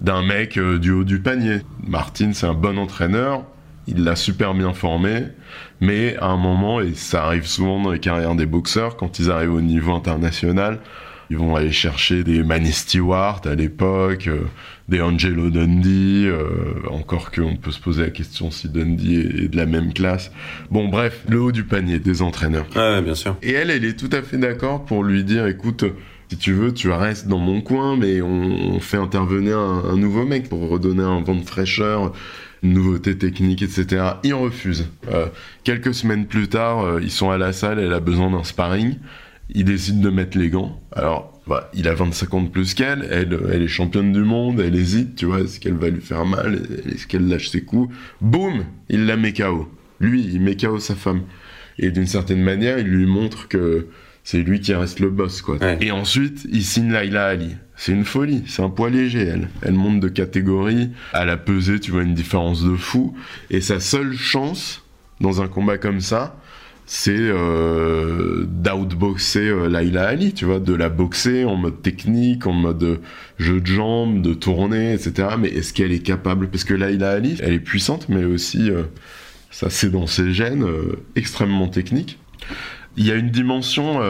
d'un mec euh, du haut du panier. Martin, c'est un bon entraîneur, il l'a super bien formé, mais à un moment, et ça arrive souvent dans les carrières des boxeurs, quand ils arrivent au niveau international, ils vont aller chercher des Manny Stewart à l'époque, euh, des Angelo Dundee, euh, encore qu'on peut se poser la question si Dundee est, de la même classe. Bon, bref, le haut du panier des entraîneurs. Ouais, bien sûr. Et elle, elle est tout à fait d'accord pour lui dire, écoute, si tu veux, tu restes dans mon coin, mais on, fait intervenir un, un, nouveau mec pour redonner un vent de fraîcheur, une nouveauté technique, etc. Il refuse. Euh, quelques semaines plus tard, euh, ils sont à la salle, elle a besoin d'un sparring il décide de mettre les gants. Alors, bah, il a 25 ans de plus qu'elle, elle, elle est championne du monde, elle hésite, tu vois, est-ce qu'elle va lui faire mal, est-ce qu'elle lâche ses coups? Boum Il la met KO. Lui, il met KO sa femme. Et d'une certaine manière, il lui montre que c'est lui qui reste le boss, quoi. Et ensuite, il signe Laila Ali. C'est une folie, c'est un poids léger, elle. Elle monte de catégorie, à la pesée, tu vois, une différence de fou. Et sa seule chance, dans un combat comme ça, c'est euh, d'outboxer euh, Laila Ali, tu vois, de la boxer en mode technique, en mode euh, jeu de jambes, de tournée, etc. Mais est-ce qu'elle est capable? Parce que Laila Ali, elle est puissante, mais aussi, ça c'est dans ses gènes, extrêmement technique. Il y a une dimension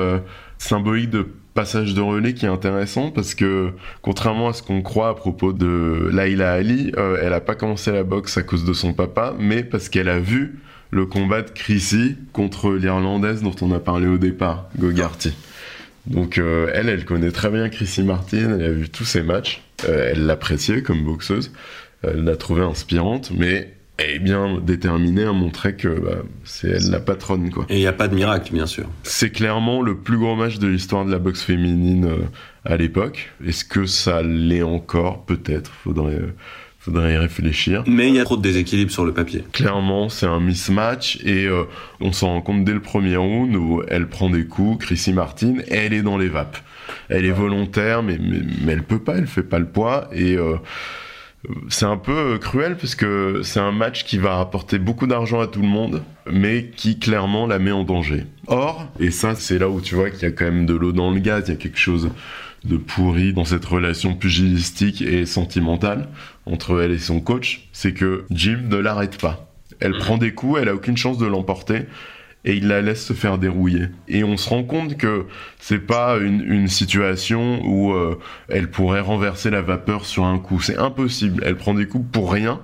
symbolique de passage de relais qui est intéressant parce que contrairement à ce qu'on croit à propos de Laila Ali, elle a pas commencé la boxe à cause de son papa, mais parce qu'elle a vu le combat de Chrissy contre l'Irlandaise dont on a parlé au départ, Gogarty. Donc euh, elle, elle connaît très bien Chrissy Martin, elle a vu tous ses matchs, euh, elle l'appréciait comme boxeuse, elle l'a trouvée inspirante, mais est bien déterminée à montrer que bah, c'est elle la patronne. Quoi. Et il n'y a pas de miracle, bien sûr. C'est clairement le plus gros match de l'histoire de la boxe féminine euh, à l'époque. Est-ce que ça l'est encore? Peut-être, faudrait faudrait y réfléchir. Mais il y a trop de déséquilibre sur le papier. Clairement, c'est un mismatch et euh, on s'en rend compte dès le premier round où elle prend des coups, Chrissy Martin, elle est dans les vapes. Elle est volontaire, mais, mais, elle peut pas, elle fait pas le poids et euh, c'est un peu cruel parce que c'est un match qui va rapporter beaucoup d'argent à tout le monde, mais qui clairement la met en danger. Or, et ça c'est là où tu vois qu'il y a quand même de l'eau dans le gaz, il y a quelque chose de pourri dans cette relation pugilistique et sentimentale entre elle et son coach, c'est que Jim ne l'arrête pas. Elle mm. prend des coups, elle a aucune chance de l'emporter et il la laisse se faire dérouiller. Et on se rend compte que c'est pas une, situation où euh, elle pourrait renverser la vapeur sur un coup. C'est impossible. Elle prend des coups pour rien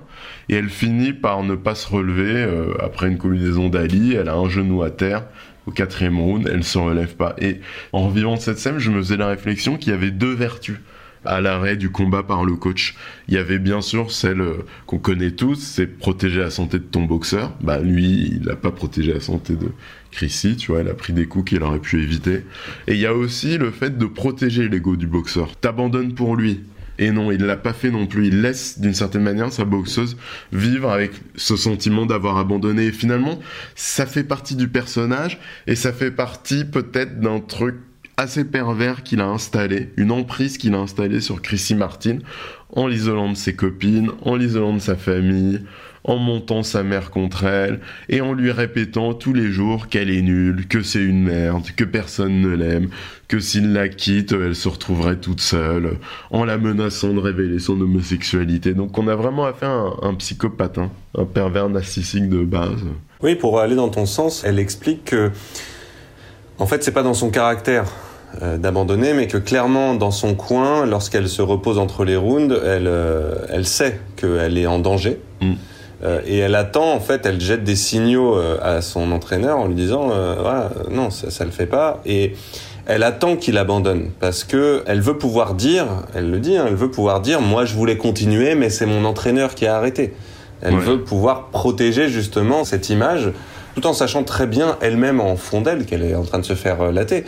et elle finit par ne pas se relever euh, après une combinaison d'Ali. Elle a un genou à terre au quatrième round, elle se relève pas. Et en revivant cette scène, je me faisais la réflexion qu'il y avait deux vertus à l'arrêt du combat par le coach. Il y avait bien sûr celle euh, qu'on connaît tous, c'est protéger la santé de ton boxeur. Bah lui, il n'a pas protégé la santé de Chrissy, tu vois, elle a pris des coups qu'il aurait pu éviter. Et il y a aussi le fait de protéger l'ego du boxeur. T'abandonnes pour lui. Et non, il l'a pas fait non plus. Il laisse d'une certaine manière sa boxeuse vivre avec ce sentiment d'avoir abandonné. Et finalement, ça fait partie du personnage et ça fait partie peut-être d'un truc assez pervers qu'il a installé, une emprise qu'il a installée sur Chrissy Martin en l'isolant de ses copines, en l'isolant de sa famille, en montant sa mère contre elle et en lui répétant tous les jours qu'elle est nulle, que c'est une merde, que personne ne l'aime, que s'il la quitte, elle se retrouverait toute seule, en la menaçant de révéler son homosexualité. Donc on a vraiment affaire à un, psychopathe, hein, un pervers narcissique de base. Oui, pour aller dans ton sens, elle explique que, en fait, c'est pas dans son caractère euh, d'abandonner, mais que clairement, dans son coin, lorsqu'elle se repose entre les rounds, elle, euh, elle sait qu'elle est en danger. Mm. Euh, et elle attend, en fait, elle jette des signaux euh, à son entraîneur en lui disant, euh, voilà, non, ça, ça le fait pas. Et elle attend qu'il abandonne parce que elle veut pouvoir dire, elle le dit, hein, elle veut pouvoir dire, moi je voulais continuer, mais c'est mon entraîneur qui a arrêté. Elle Ouais. veut pouvoir protéger justement cette image, tout en sachant très bien elle-même en fond d'elle qu'elle est en train de se faire euh, latter.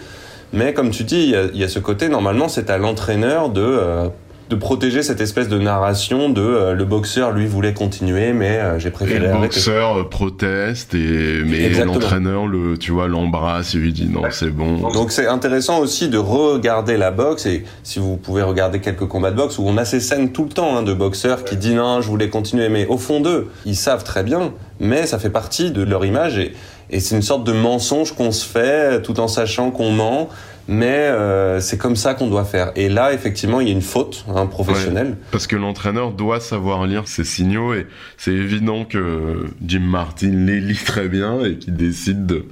Mais comme tu dis, il y a, ce côté, normalement, c'est à l'entraîneur de, euh, de protéger cette espèce de narration de euh, le boxeur, lui, voulait continuer, mais euh, j'ai Et préféré le arrêter. boxeur euh, proteste et mais l'entraîneur le tu vois l'embrasse et lui dit non c'est bon. Donc c'est intéressant aussi de regarder la boxe et si vous pouvez regarder quelques combats de boxe où on a ces scènes tout le temps hein, de boxeurs qui disent non je voulais continuer mais au fond d'eux ils savent très bien mais ça fait partie de leur image et, et c'est une sorte de mensonge qu'on se fait tout en sachant qu'on ment mais euh, c'est comme ça qu'on doit faire et là effectivement il y a une faute hein, professionnelle Parce que l'entraîneur doit savoir lire ces signaux et c'est évident que Jim Martin les lit très bien et qu'il décide de,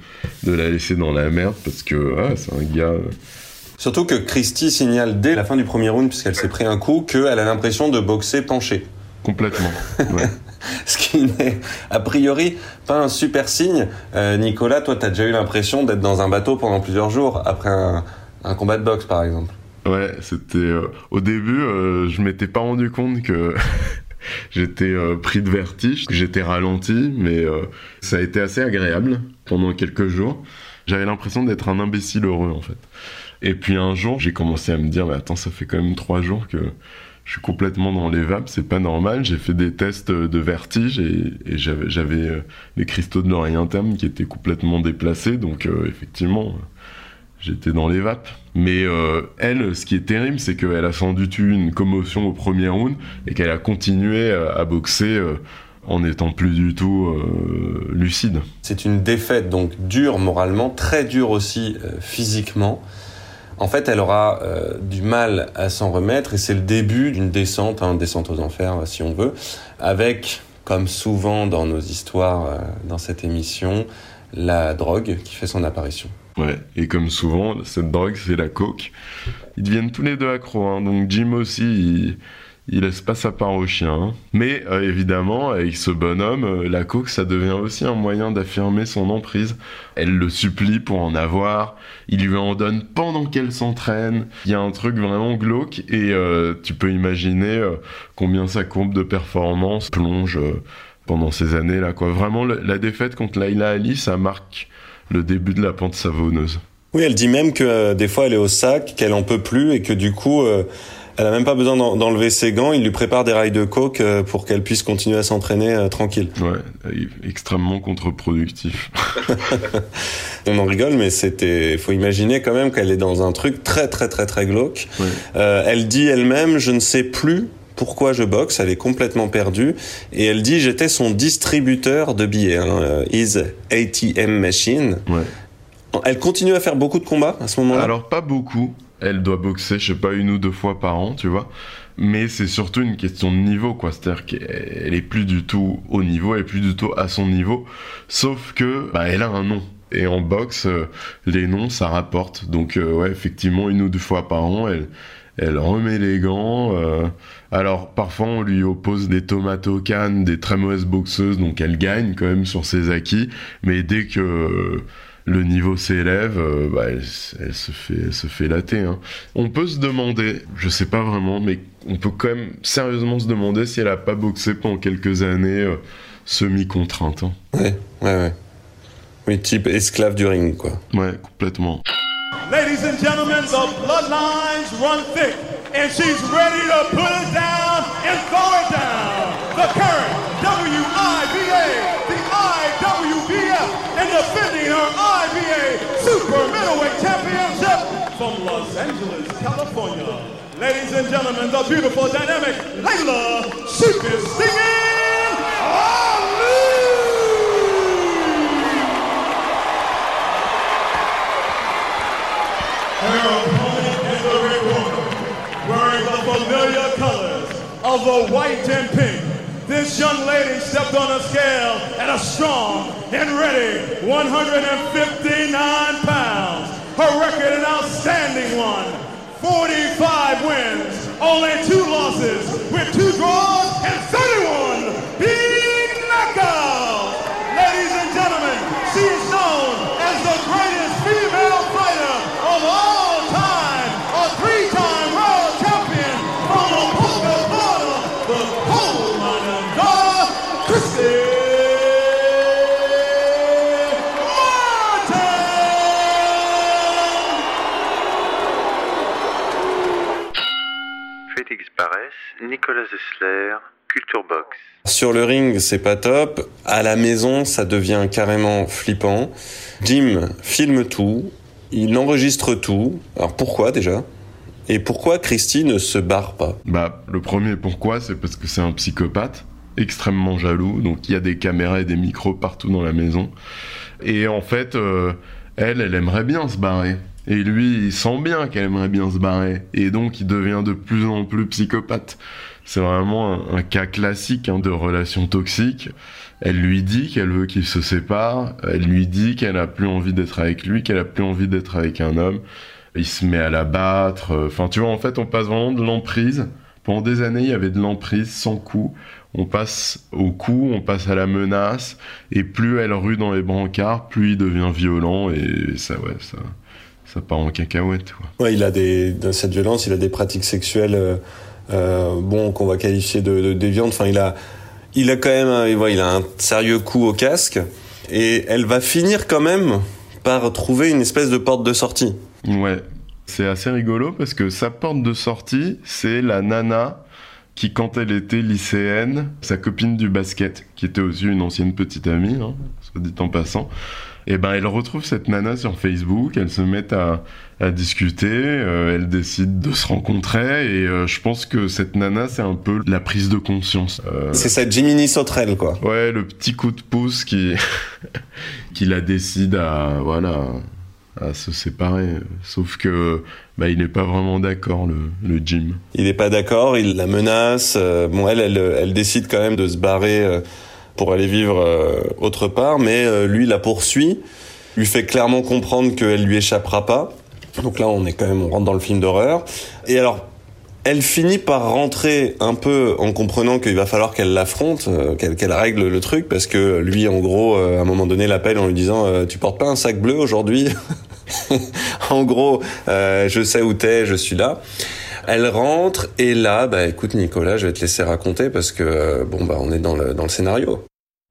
de la laisser dans la merde parce que ah, c'est un gars. euh, surtout que Christy signale dès la fin du premier round puisqu'elle s'est pris un coup qu'elle a l'impression de boxer penché Complètement. Ouais. Ce qui n'est a priori pas un super signe. Euh, Nicolas, toi, t'as déjà eu l'impression d'être dans un bateau pendant plusieurs jours après un, combat de boxe, par exemple. Ouais, c'était euh, au début, euh, je m'étais pas rendu compte que j'étais euh, pris de vertige, que j'étais ralenti, mais ça a été assez agréable pendant quelques jours. J'avais l'impression d'être un imbécile heureux en fait. Et puis un jour, j'ai commencé à me dire, mais attends, ça fait quand même trois jours que je suis complètement dans les vapes, c'est pas normal. J'ai fait des tests de vertige et, j'avais, euh, les cristaux de l'oreille interne qui étaient complètement déplacés, donc euh, effectivement, j'étais dans les vapes. Mais euh, elle, ce qui est terrible, c'est qu'elle a sans doute eu une commotion au premier round et qu'elle a continué à, boxer en n'étant plus du tout lucide. C'est une défaite donc dure moralement, très dure aussi physiquement. En fait, elle aura euh, du mal à s'en remettre et c'est le début d'une descente, hein, descente aux enfers si on veut, avec, comme souvent dans nos histoires euh, dans cette émission, la drogue qui fait son apparition. Ouais, et comme souvent, cette drogue, c'est la coke. Ils deviennent tous les deux accros, hein. donc Jim aussi, il laisse pas sa part au chien. Mais euh, évidemment, avec ce bonhomme, euh, la coke, ça devient aussi un moyen d'affirmer son emprise. Elle le supplie pour en avoir, il lui en donne pendant qu'elle s'entraîne. Il y a un truc vraiment glauque, et euh, tu peux imaginer combien sa courbe de performance plonge pendant ces années-là. quoi. Vraiment, la défaite contre Laila Ali, ça marque le début de la pente savonneuse. Oui, elle dit même que des fois elle est au sac, qu'elle en peut plus et que du coup elle a même pas besoin d'en- d'enlever ses gants. Il lui prépare des rails de coke euh, pour qu'elle puisse continuer à s'entraîner euh, tranquille. Ouais, euh, extrêmement contre-productif. On en rigole, mais c'était. Faut imaginer quand même qu'elle est dans un truc très très très très glauque. Ouais. Euh, elle dit elle-même, je ne sais plus pourquoi je boxe. Elle est complètement perdue et elle dit j'étais son distributeur de billets, hein, his ATM machine. Ouais. Elle continue à faire beaucoup de combats à ce moment-là? Alors pas beaucoup. Elle doit boxer, je sais pas, une ou deux fois par an, tu vois. Mais c'est surtout une question de niveau, quoi. C'est-à-dire qu'elle est plus du tout au niveau, elle est plus du tout à son niveau. Sauf que, bah, elle a un nom. Et en boxe, euh, les noms, ça rapporte. Donc, euh, ouais, effectivement, une ou deux fois par an, elle, remet les gants. euh, alors, parfois, on lui oppose des tomates aux cannes, des très mauvaises boxeuses, donc elle gagne quand même sur ses acquis. Mais dès que le niveau s'élève, euh, bah, elle, elle se fait, elle se fait latter. hein. On peut se demander, je sais pas vraiment, mais on peut quand même sérieusement se demander si elle a pas boxé pendant quelques années euh, semi-contrainte. hein. Ouais, ouais, ouais. Oui, type esclave du ring, quoi. Ouais, complètement. Ladies and gentlemen, the bloodlines run thick, and she's ready to put it down and throw it down. The current Super Middleweight Championship from Los Angeles, California. Ladies and gentlemen, the beautiful, dynamic Layla is Singing Ali! Her opponent is a red woman, wearing the familiar colors of the white and pink this young lady stepped on a scale at a strong and ready 159 pounds. Her record an outstanding one. 45 wins, only two losses, with two draws and 31 big Nicolas Zessler, Culture Box. Sur le ring, c'est pas top. À la maison, ça devient carrément flippant. Jim filme tout. Il enregistre tout. Alors pourquoi déjà? Et pourquoi Christy ne se barre pas? Bah, le premier pourquoi, c'est parce que c'est un psychopathe, extrêmement jaloux, donc il y a des caméras et des micros partout dans la maison. Et en fait, euh, elle, elle aimerait bien se barrer. Et lui, il sent bien qu'elle aimerait bien se barrer. Et donc, il devient de plus en plus psychopathe. C'est vraiment un, cas classique hein, de relation toxique. Elle lui dit qu'elle veut qu'il se sépare. Elle lui dit qu'elle a plus envie d'être avec lui, qu'elle a plus envie d'être avec un homme. Il se met à la battre. Enfin, tu vois, en fait, on passe vraiment de l'emprise. Pendant des années, il y avait de l'emprise sans coup. On passe au coup, on passe à la menace. Et plus elle rue dans les brancards, plus il devient violent. Et ça, ouais, ça, ça part en cacahuète. Quoi. Ouais, il a des, dans cette violence, il a des pratiques sexuelles, euh, euh, bon, qu'on va qualifier de, de déviantes. Enfin, il a, il a quand même, il a un sérieux coup au casque. Et elle va finir quand même par trouver une espèce de porte de sortie. Ouais, c'est assez rigolo parce que sa porte de sortie, c'est la nana qui, quand elle était lycéenne, sa copine du basket, qui était aussi une ancienne petite amie, hein, soit dit en passant, et ben elle retrouve cette nana sur Facebook, elles se mettent à, à discuter, euh, elles décident de se rencontrer, et euh, je pense que cette nana, c'est un peu la prise de conscience. Euh, C'est cette Jiminy Sauterelle, quoi. Ouais, le petit coup de pouce qui, qui la décide à, voilà, à se séparer. Sauf que, bah, il n'est pas vraiment d'accord, le, le Jim. Il n'est pas d'accord, il la menace. euh, bon, elle, elle, elle décide quand même de se barrer pour aller vivre euh, autre part, mais euh, lui la poursuit, lui fait clairement comprendre qu'elle lui échappera pas. Donc là, on est quand même, on rentre dans le film d'horreur. Et alors, elle finit par rentrer un peu en comprenant qu'il va falloir qu'elle l'affronte, euh, qu'elle règle le truc, parce que lui, en gros, à un moment donné, l'appelle en lui disant Tu portes pas un sac bleu aujourd'hui En gros, euh, je sais où t'es, je suis là. Elle rentre et là, bah écoute Nicolas, je vais te laisser raconter parce que euh, bon bah on est dans le dans le scénario.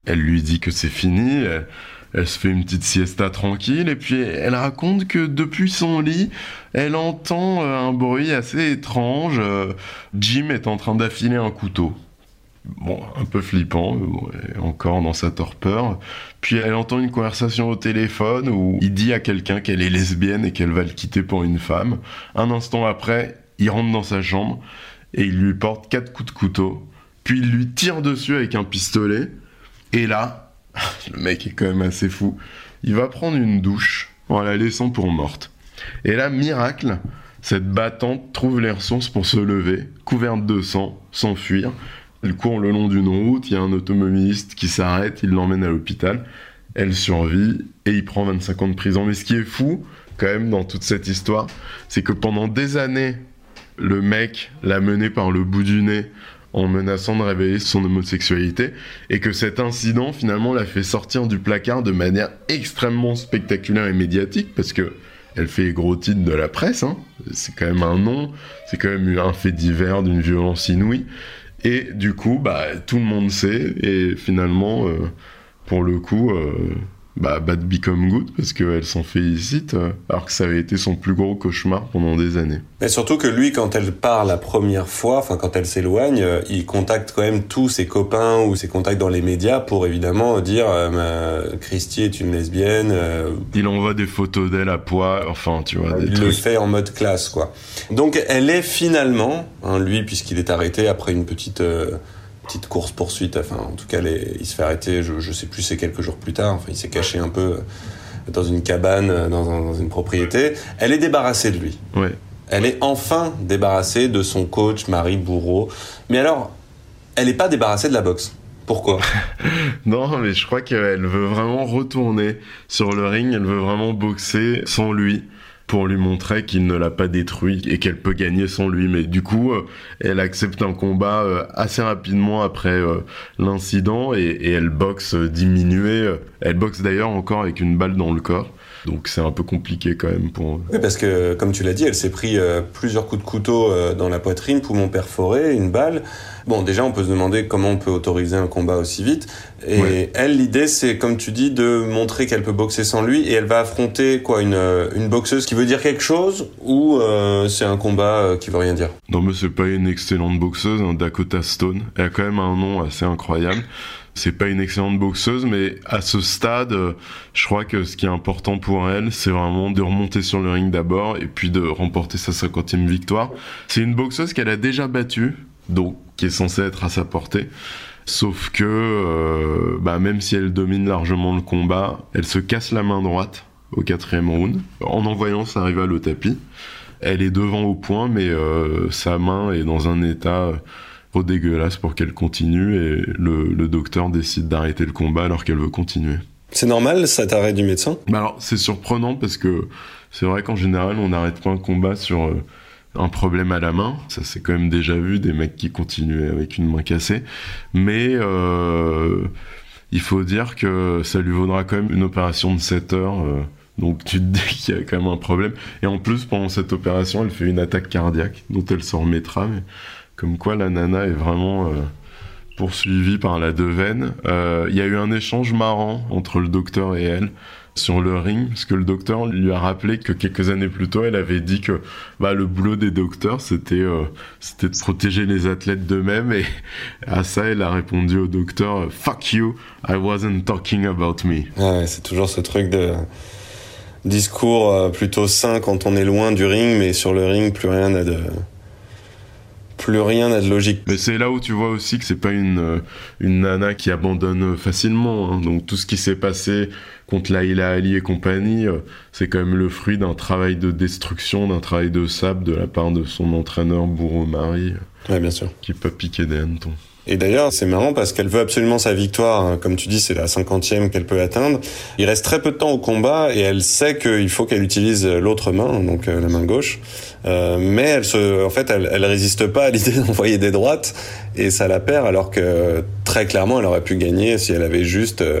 Elle lui dit que c'est fini, elle, elle se fait une petite siesta tranquille, et puis elle raconte que depuis son lit, elle entend euh, un bruit assez étrange. euh, Jim est en train d'affiler un couteau. Bon, un peu flippant, encore dans sa torpeur. Puis elle entend une conversation au téléphone où il dit à quelqu'un qu'elle est lesbienne et qu'elle va le quitter pour une femme. Un instant après, il rentre dans sa chambre et il lui porte quatre coups de couteau. Puis il lui tire dessus avec un pistolet. Et là, le mec est quand même assez fou. Il va prendre une douche en la laissant pour morte. Et là, miracle, cette battante trouve les ressources pour se lever, couverte de sang, s'enfuir. Elle court le long d'une route, il y a un automobiliste qui s'arrête, il l'emmène à l'hôpital. Elle survit et il prend 25 ans de prison. Mais ce qui est fou, quand même, dans toute cette histoire, c'est que pendant des années, le mec l'a mené par le bout du nez en menaçant de révéler son homosexualité et que cet incident finalement l'a fait sortir du placard de manière extrêmement spectaculaire et médiatique parce que elle fait les gros titres de la presse, hein. c'est quand même un nom, c'est quand même un fait divers d'une violence inouïe et du coup bah tout le monde sait et finalement euh, pour le coup euh, bah, Bad Become Good parce qu'elle s'en félicite euh, alors que ça avait été son plus gros cauchemar pendant des années. Mais surtout que lui, quand elle part la première fois, enfin quand elle s'éloigne, euh, il contacte quand même tous ses copains ou ses contacts dans les médias pour évidemment dire euh, Christy est une lesbienne. euh, Il envoie des photos d'elle à poids, enfin tu vois, des il le fait en mode classe, quoi. Donc elle est finalement, hein, lui, puisqu'il est arrêté après une petite euh, petite course poursuite. Enfin, en tout cas, les- il se fait arrêter. Je, je sais plus, c'est quelques jours plus tard. Enfin, il s'est caché un peu euh, dans une cabane, euh, dans, un- dans une propriété. Elle est débarrassée de lui. Ouais. Elle est enfin débarrassée de son coach, Marie Bourreau. Mais alors, elle n'est pas débarrassée de la boxe. Pourquoi? Non, mais je crois qu'elle veut vraiment retourner sur le ring, elle veut vraiment boxer sans lui pour lui montrer qu'il ne l'a pas détruit et qu'elle peut gagner sans lui. Mais du coup, euh, elle accepte un combat euh, assez rapidement après euh, l'incident et, et elle boxe diminuée. Elle boxe d'ailleurs encore avec une balle dans le corps. Donc c'est un peu compliqué quand même pour. Oui, parce que comme tu l'as dit, elle s'est pris euh, plusieurs coups de couteau euh, dans la poitrine, poumon perforé, une balle. Bon, déjà, on peut se demander comment on peut autoriser un combat aussi vite. Et Ouais. elle, l'idée, c'est comme tu dis, de montrer qu'elle peut boxer sans lui. Et elle va affronter quoi, une, euh, une boxeuse qui veut dire quelque chose ou euh, c'est un combat euh, qui veut rien dire? Non mais c'est pas une excellente boxeuse, hein, Dakota Stone. Elle a quand même un nom assez incroyable. C'est pas une excellente boxeuse, mais à ce stade, euh, je crois que ce qui est important pour elle, c'est vraiment de remonter sur le ring d'abord et puis de remporter sa 50e victoire. C'est une boxeuse qu'elle a déjà battue, donc qui est censée être à sa portée. Sauf que, euh, bah, même si elle domine largement le combat, elle se casse la main droite au quatrième round en envoyant sa rivale au tapis. Elle est devant au point, mais euh, sa main est dans un état trop dégueulasse pour qu'elle continue et le, le docteur décide d'arrêter le combat alors qu'elle veut continuer. C'est normal cet arrêt du médecin? Bah alors c'est surprenant parce que c'est vrai qu'en général on n'arrête pas un combat sur euh, un problème à la main. Ça c'est quand même déjà vu des mecs qui continuaient avec une main cassée. Mais euh, il faut dire que ça lui vaudra quand même une opération de 7 heures. euh, donc tu te dis qu'il y a quand même un problème. Et en plus pendant cette opération elle fait une attaque cardiaque dont elle se remettra. Mais comme quoi la nana est vraiment... euh, poursuivie par la Devaine. Euh, Il y a eu un échange marrant entre le docteur et elle sur le ring, parce que le docteur lui a rappelé que quelques années plus tôt, elle avait dit que bah, le boulot des docteurs, c'était euh, c'était de protéger les athlètes d'eux-mêmes, et à ça, elle a répondu au docteur « Fuck you, I wasn't talking about me Ah c'est toujours ce truc de discours plutôt sain quand on est loin du ring, mais sur le ring, plus rien n'a de plus rien n'a de logique. ». Mais c'est là où tu vois aussi que c'est pas une, euh, une nana qui abandonne facilement. hein. Donc tout ce qui s'est passé contre Laila Ali et compagnie, euh, c'est quand même le fruit d'un travail de destruction, d'un travail de sable de la part de son entraîneur Bourreau Marie, Ouais, bien sûr. qui peut piquer des hannetons. Et d'ailleurs, c'est marrant parce qu'elle veut absolument sa victoire. hein. Comme tu dis, c'est la cinquantième qu'elle peut atteindre. Il reste très peu de temps au combat et elle sait qu'il faut qu'elle utilise l'autre main, donc euh, la main gauche. Euh, mais elle se, en fait, elle, elle résiste pas à l'idée d'envoyer des droites et ça la perd alors que très clairement, elle aurait pu gagner si elle avait juste euh,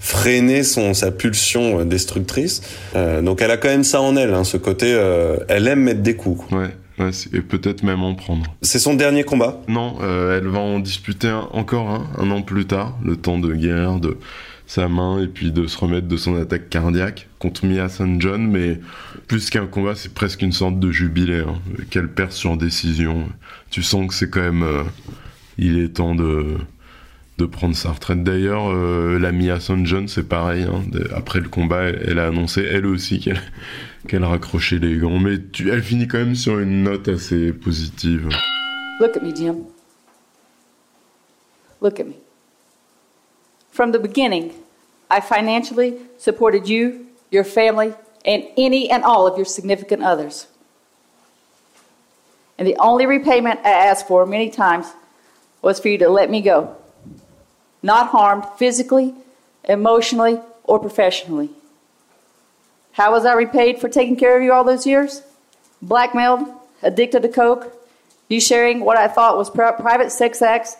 freiné son sa pulsion euh, destructrice. Euh, donc elle a quand même ça en elle, hein, ce côté. euh, elle aime mettre des coups. quoi. Ouais, ouais et peut-être même en prendre. C'est son dernier combat. Non, euh, elle va en disputer un- encore un, un an plus tard, le temps de guérir de sa main et puis de se remettre de son attaque cardiaque contre Mia St. John, mais plus qu'un combat, c'est presque une sorte de jubilé, hein, qu'elle perd sur décision. Tu sens que c'est quand même... euh, il est temps de, de prendre sa retraite. D'ailleurs, euh, la Mia St. John, c'est pareil. hein, après le combat, elle, elle a annoncé, elle aussi, qu'elle qu'elle raccrochait les gants. Mais tu- elle finit quand même sur une note assez positive. Look at me, Jim. Look at me. From the beginning, I financially supported you, your family, and any and all of your significant others. And the only repayment I asked for many times was for you to let me go. Not harmed physically, emotionally, or professionally. How was I repaid for taking care of you all those years? Blackmailed, addicted to coke, you sharing what I thought was private sex acts,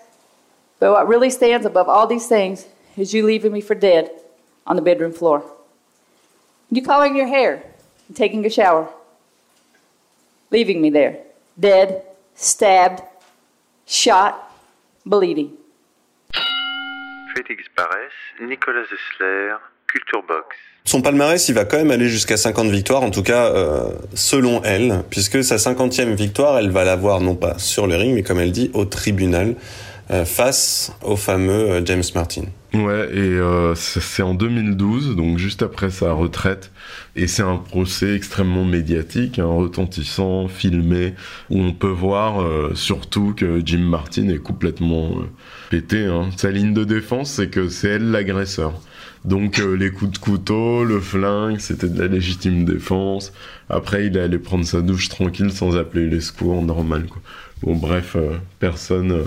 but what really stands above all these things is you leaving me for dead on the bedroom floor. You coloring your hair and taking a shower, leaving me there, dead, stabbed, shot, bleeding. Nicolas Zessler, Culture Box. Son palmarès, il va quand même aller jusqu'à 50 victoires, en tout cas euh, selon elle, puisque sa 50e victoire, elle va l'avoir non pas sur le ring, mais comme elle dit, au tribunal, euh, face au fameux euh, James Martin. Ouais, et euh, c'est en 2012, donc juste après sa retraite, et c'est un procès extrêmement médiatique, hein, retentissant, filmé, où on peut voir euh, surtout que Jim Martin est complètement euh, pété. hein. Sa ligne de défense, c'est que c'est elle l'agresseur. Donc les coups de couteau, le flingue, c'était de la légitime défense. Après, il allait prendre sa douche tranquille sans appeler les secours, normal. Bon bref, personne,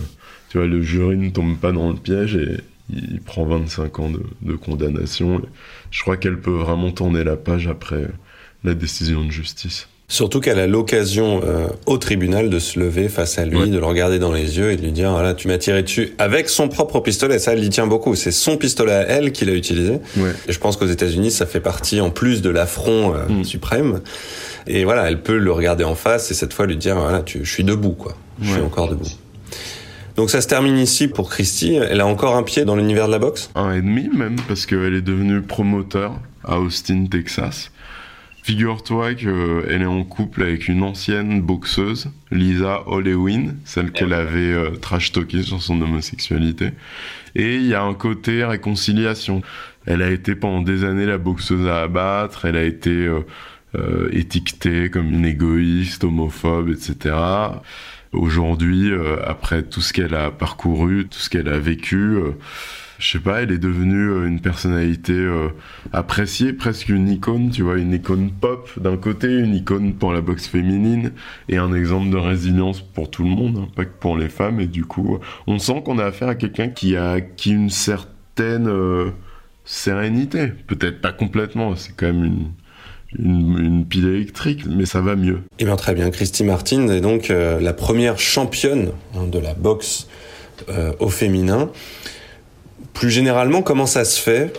tu vois, le jury ne tombe pas dans le piège et il prend 25 ans de, de condamnation. Je crois qu'elle peut vraiment tourner la page après la décision de justice. Surtout qu'elle a l'occasion euh, au tribunal de se lever face à lui, Ouais. de le regarder dans les yeux et de lui dire voilà tu m'as tiré dessus avec son propre pistolet. Ça, elle y tient beaucoup. C'est son pistolet à elle qu'il a utilisé. Ouais. Et je pense qu'aux États-Unis, ça fait partie en plus de l'affront euh, Mm. suprême. Et voilà, elle peut le regarder en face et cette fois lui dire voilà tu, je suis debout quoi. Je suis encore debout. Donc ça se termine ici pour Christy. Elle a encore un pied dans l'univers de la boxe? Un et demi même, parce qu'elle est devenue promoteur à Austin, Texas. Figure-toi qu'elle est en couple avec une ancienne boxeuse, Lisa Olewin, celle qu'elle avait euh, trash-talkée sur son homosexualité. Et il y a un côté réconciliation. Elle a été pendant des années la boxeuse à abattre, elle a été euh, euh, étiquetée comme une égoïste, homophobe, etc. Aujourd'hui, euh, après tout ce qu'elle a parcouru, tout ce qu'elle a vécu, euh, je sais pas, elle est devenue euh, une personnalité appréciée, presque une icône, tu vois, une icône pop d'un côté, une icône pour la boxe féminine et un exemple de résilience pour tout le monde, hein, pas que pour les femmes. Et du coup, on sent qu'on a affaire à quelqu'un qui a acquis une certaine sérénité. Peut-être pas complètement, c'est quand même une, une, une pile électrique, mais ça va mieux. Eh bien très bien, Christy Martin est donc euh, la première championne hein, de la boxe euh, au féminin. Plus généralement, comment ça se fait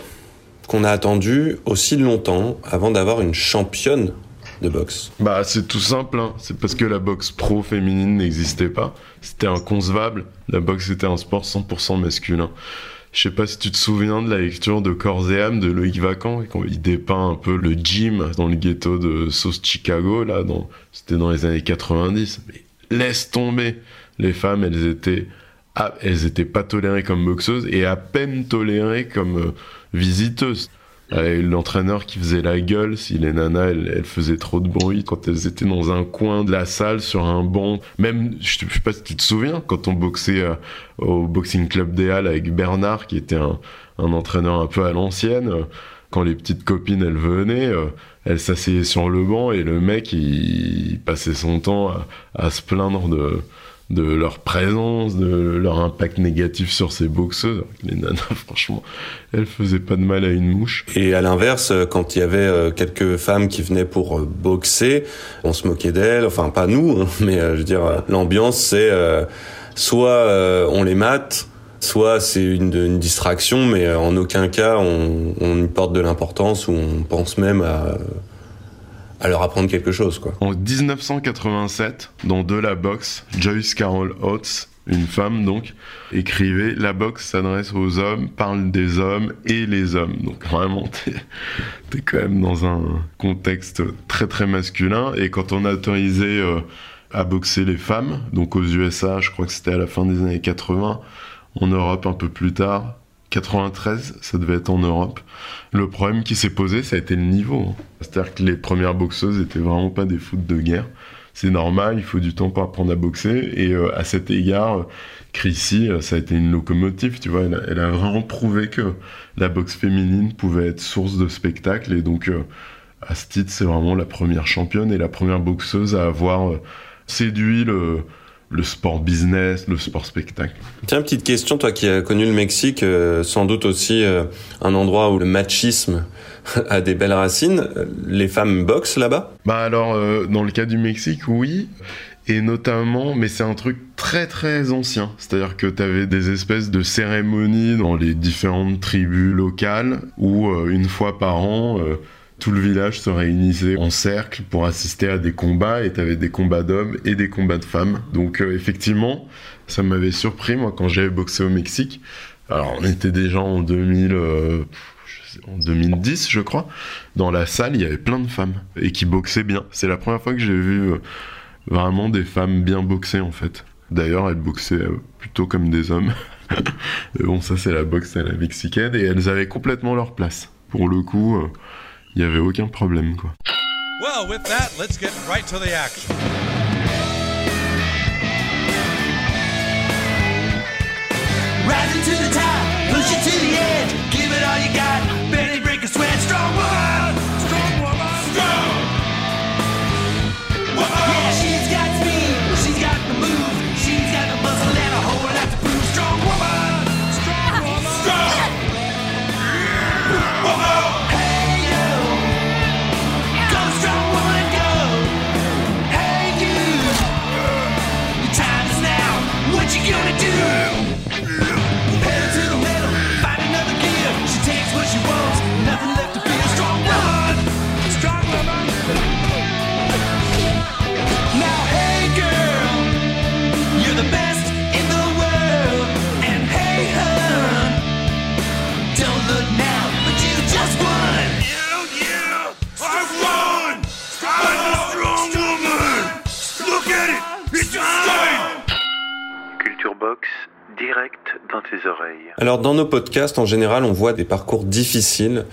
qu'on a attendu aussi longtemps avant d'avoir une championne de boxe? Bah, c'est tout simple, hein. c'est parce que la boxe pro féminine n'existait pas. C'était inconcevable. La boxe était un sport 100% masculin. Je sais pas si tu te souviens de la lecture de Corps et âme de Loïc Vacan, il dépeint un peu le gym dans le ghetto de South Chicago, là, dans, c'était dans les années 90. Mais laisse tomber. Les femmes, elles étaient, ah, elles étaient pas tolérées comme boxeuses et à peine tolérées comme euh, visiteuses. Euh, L'entraîneur qui faisait la gueule si les nanas elles, faisaient trop de bruit quand elles étaient dans un coin de la salle sur un banc. Même, je sais pas si tu te souviens, quand on boxait euh, au Boxing Club des Halles avec Bernard, qui était un, entraîneur un peu à l'ancienne, euh, quand les petites copines elles venaient, elles s'asseyaient sur le banc et le mec il, passait son temps à se plaindre de de leur présence, de leur impact négatif sur ces boxeuses. Les nanas, franchement, elles faisaient pas de mal à une mouche. Et à l'inverse, euh, quand il y avait euh, quelques femmes qui venaient pour euh, boxer, on se moquait d'elles. Enfin, pas nous, hein, mais je veux dire, l'ambiance, c'est soit on les mate, soit c'est une, distraction, mais en aucun cas on, on y porte de l'importance ou on pense même à, à leur apprendre quelque chose, quoi. En 1987, dans De la boxe, Joyce Carol Oates, une femme donc, écrivait La boxe s'adresse aux hommes, parle des hommes et les hommes. Donc vraiment, t'es es quand même dans un contexte très très masculin. Et quand on a autorisé euh, à boxer les femmes, donc aux USA, je crois que c'était à la fin des années 80, en Europe un peu plus tard, 93, ça devait être en Europe. Le problème qui s'est posé, ça a été le niveau. hein. C'est-à-dire que les premières boxeuses étaient vraiment pas des foot de guerre. C'est normal, il faut du temps pour apprendre à boxer. Et euh, à cet égard, Chrissy, euh, ça a été une locomotive, tu vois. Elle a, elle a vraiment prouvé que la boxe féminine pouvait être source de spectacle. Et donc, euh, à ce titre, c'est vraiment la première championne et la première boxeuse à avoir euh, séduit le, le sport business, le sport spectacle. Tiens, petite question, toi qui as connu le Mexique, euh, sans doute aussi euh, un endroit où le machisme a des belles racines. Euh, Les femmes boxent là-bas? Bah alors, euh, dans le cas du Mexique, oui. Et notamment, mais c'est un truc très très ancien. C'est-à-dire que t'avais des espèces de cérémonies dans les différentes tribus locales où une fois par an, tout le village se réunissait en cercle pour assister à des combats et t'avais des combats d'hommes et des combats de femmes. Donc euh, effectivement, ça m'avait surpris moi quand j'avais boxé au Mexique. Alors on était déjà en 2000, euh, je 2010 crois. Dans la salle, il y avait plein de femmes et qui boxaient bien. C'est la première fois que j'ai vu euh, vraiment des femmes bien boxer en fait. D'ailleurs, elles boxaient plutôt comme des hommes. Bon, ça c'est la boxe à la mexicaine et elles avaient complètement leur place. Pour le coup, il y avait aucun problème quoi. Well, with that, let's get right to the action. Rising to the top, push it to the edge, give it all you got. Barely break a sweat. Strong woman. Nos podcasts, en général, on voit des parcours difficiles,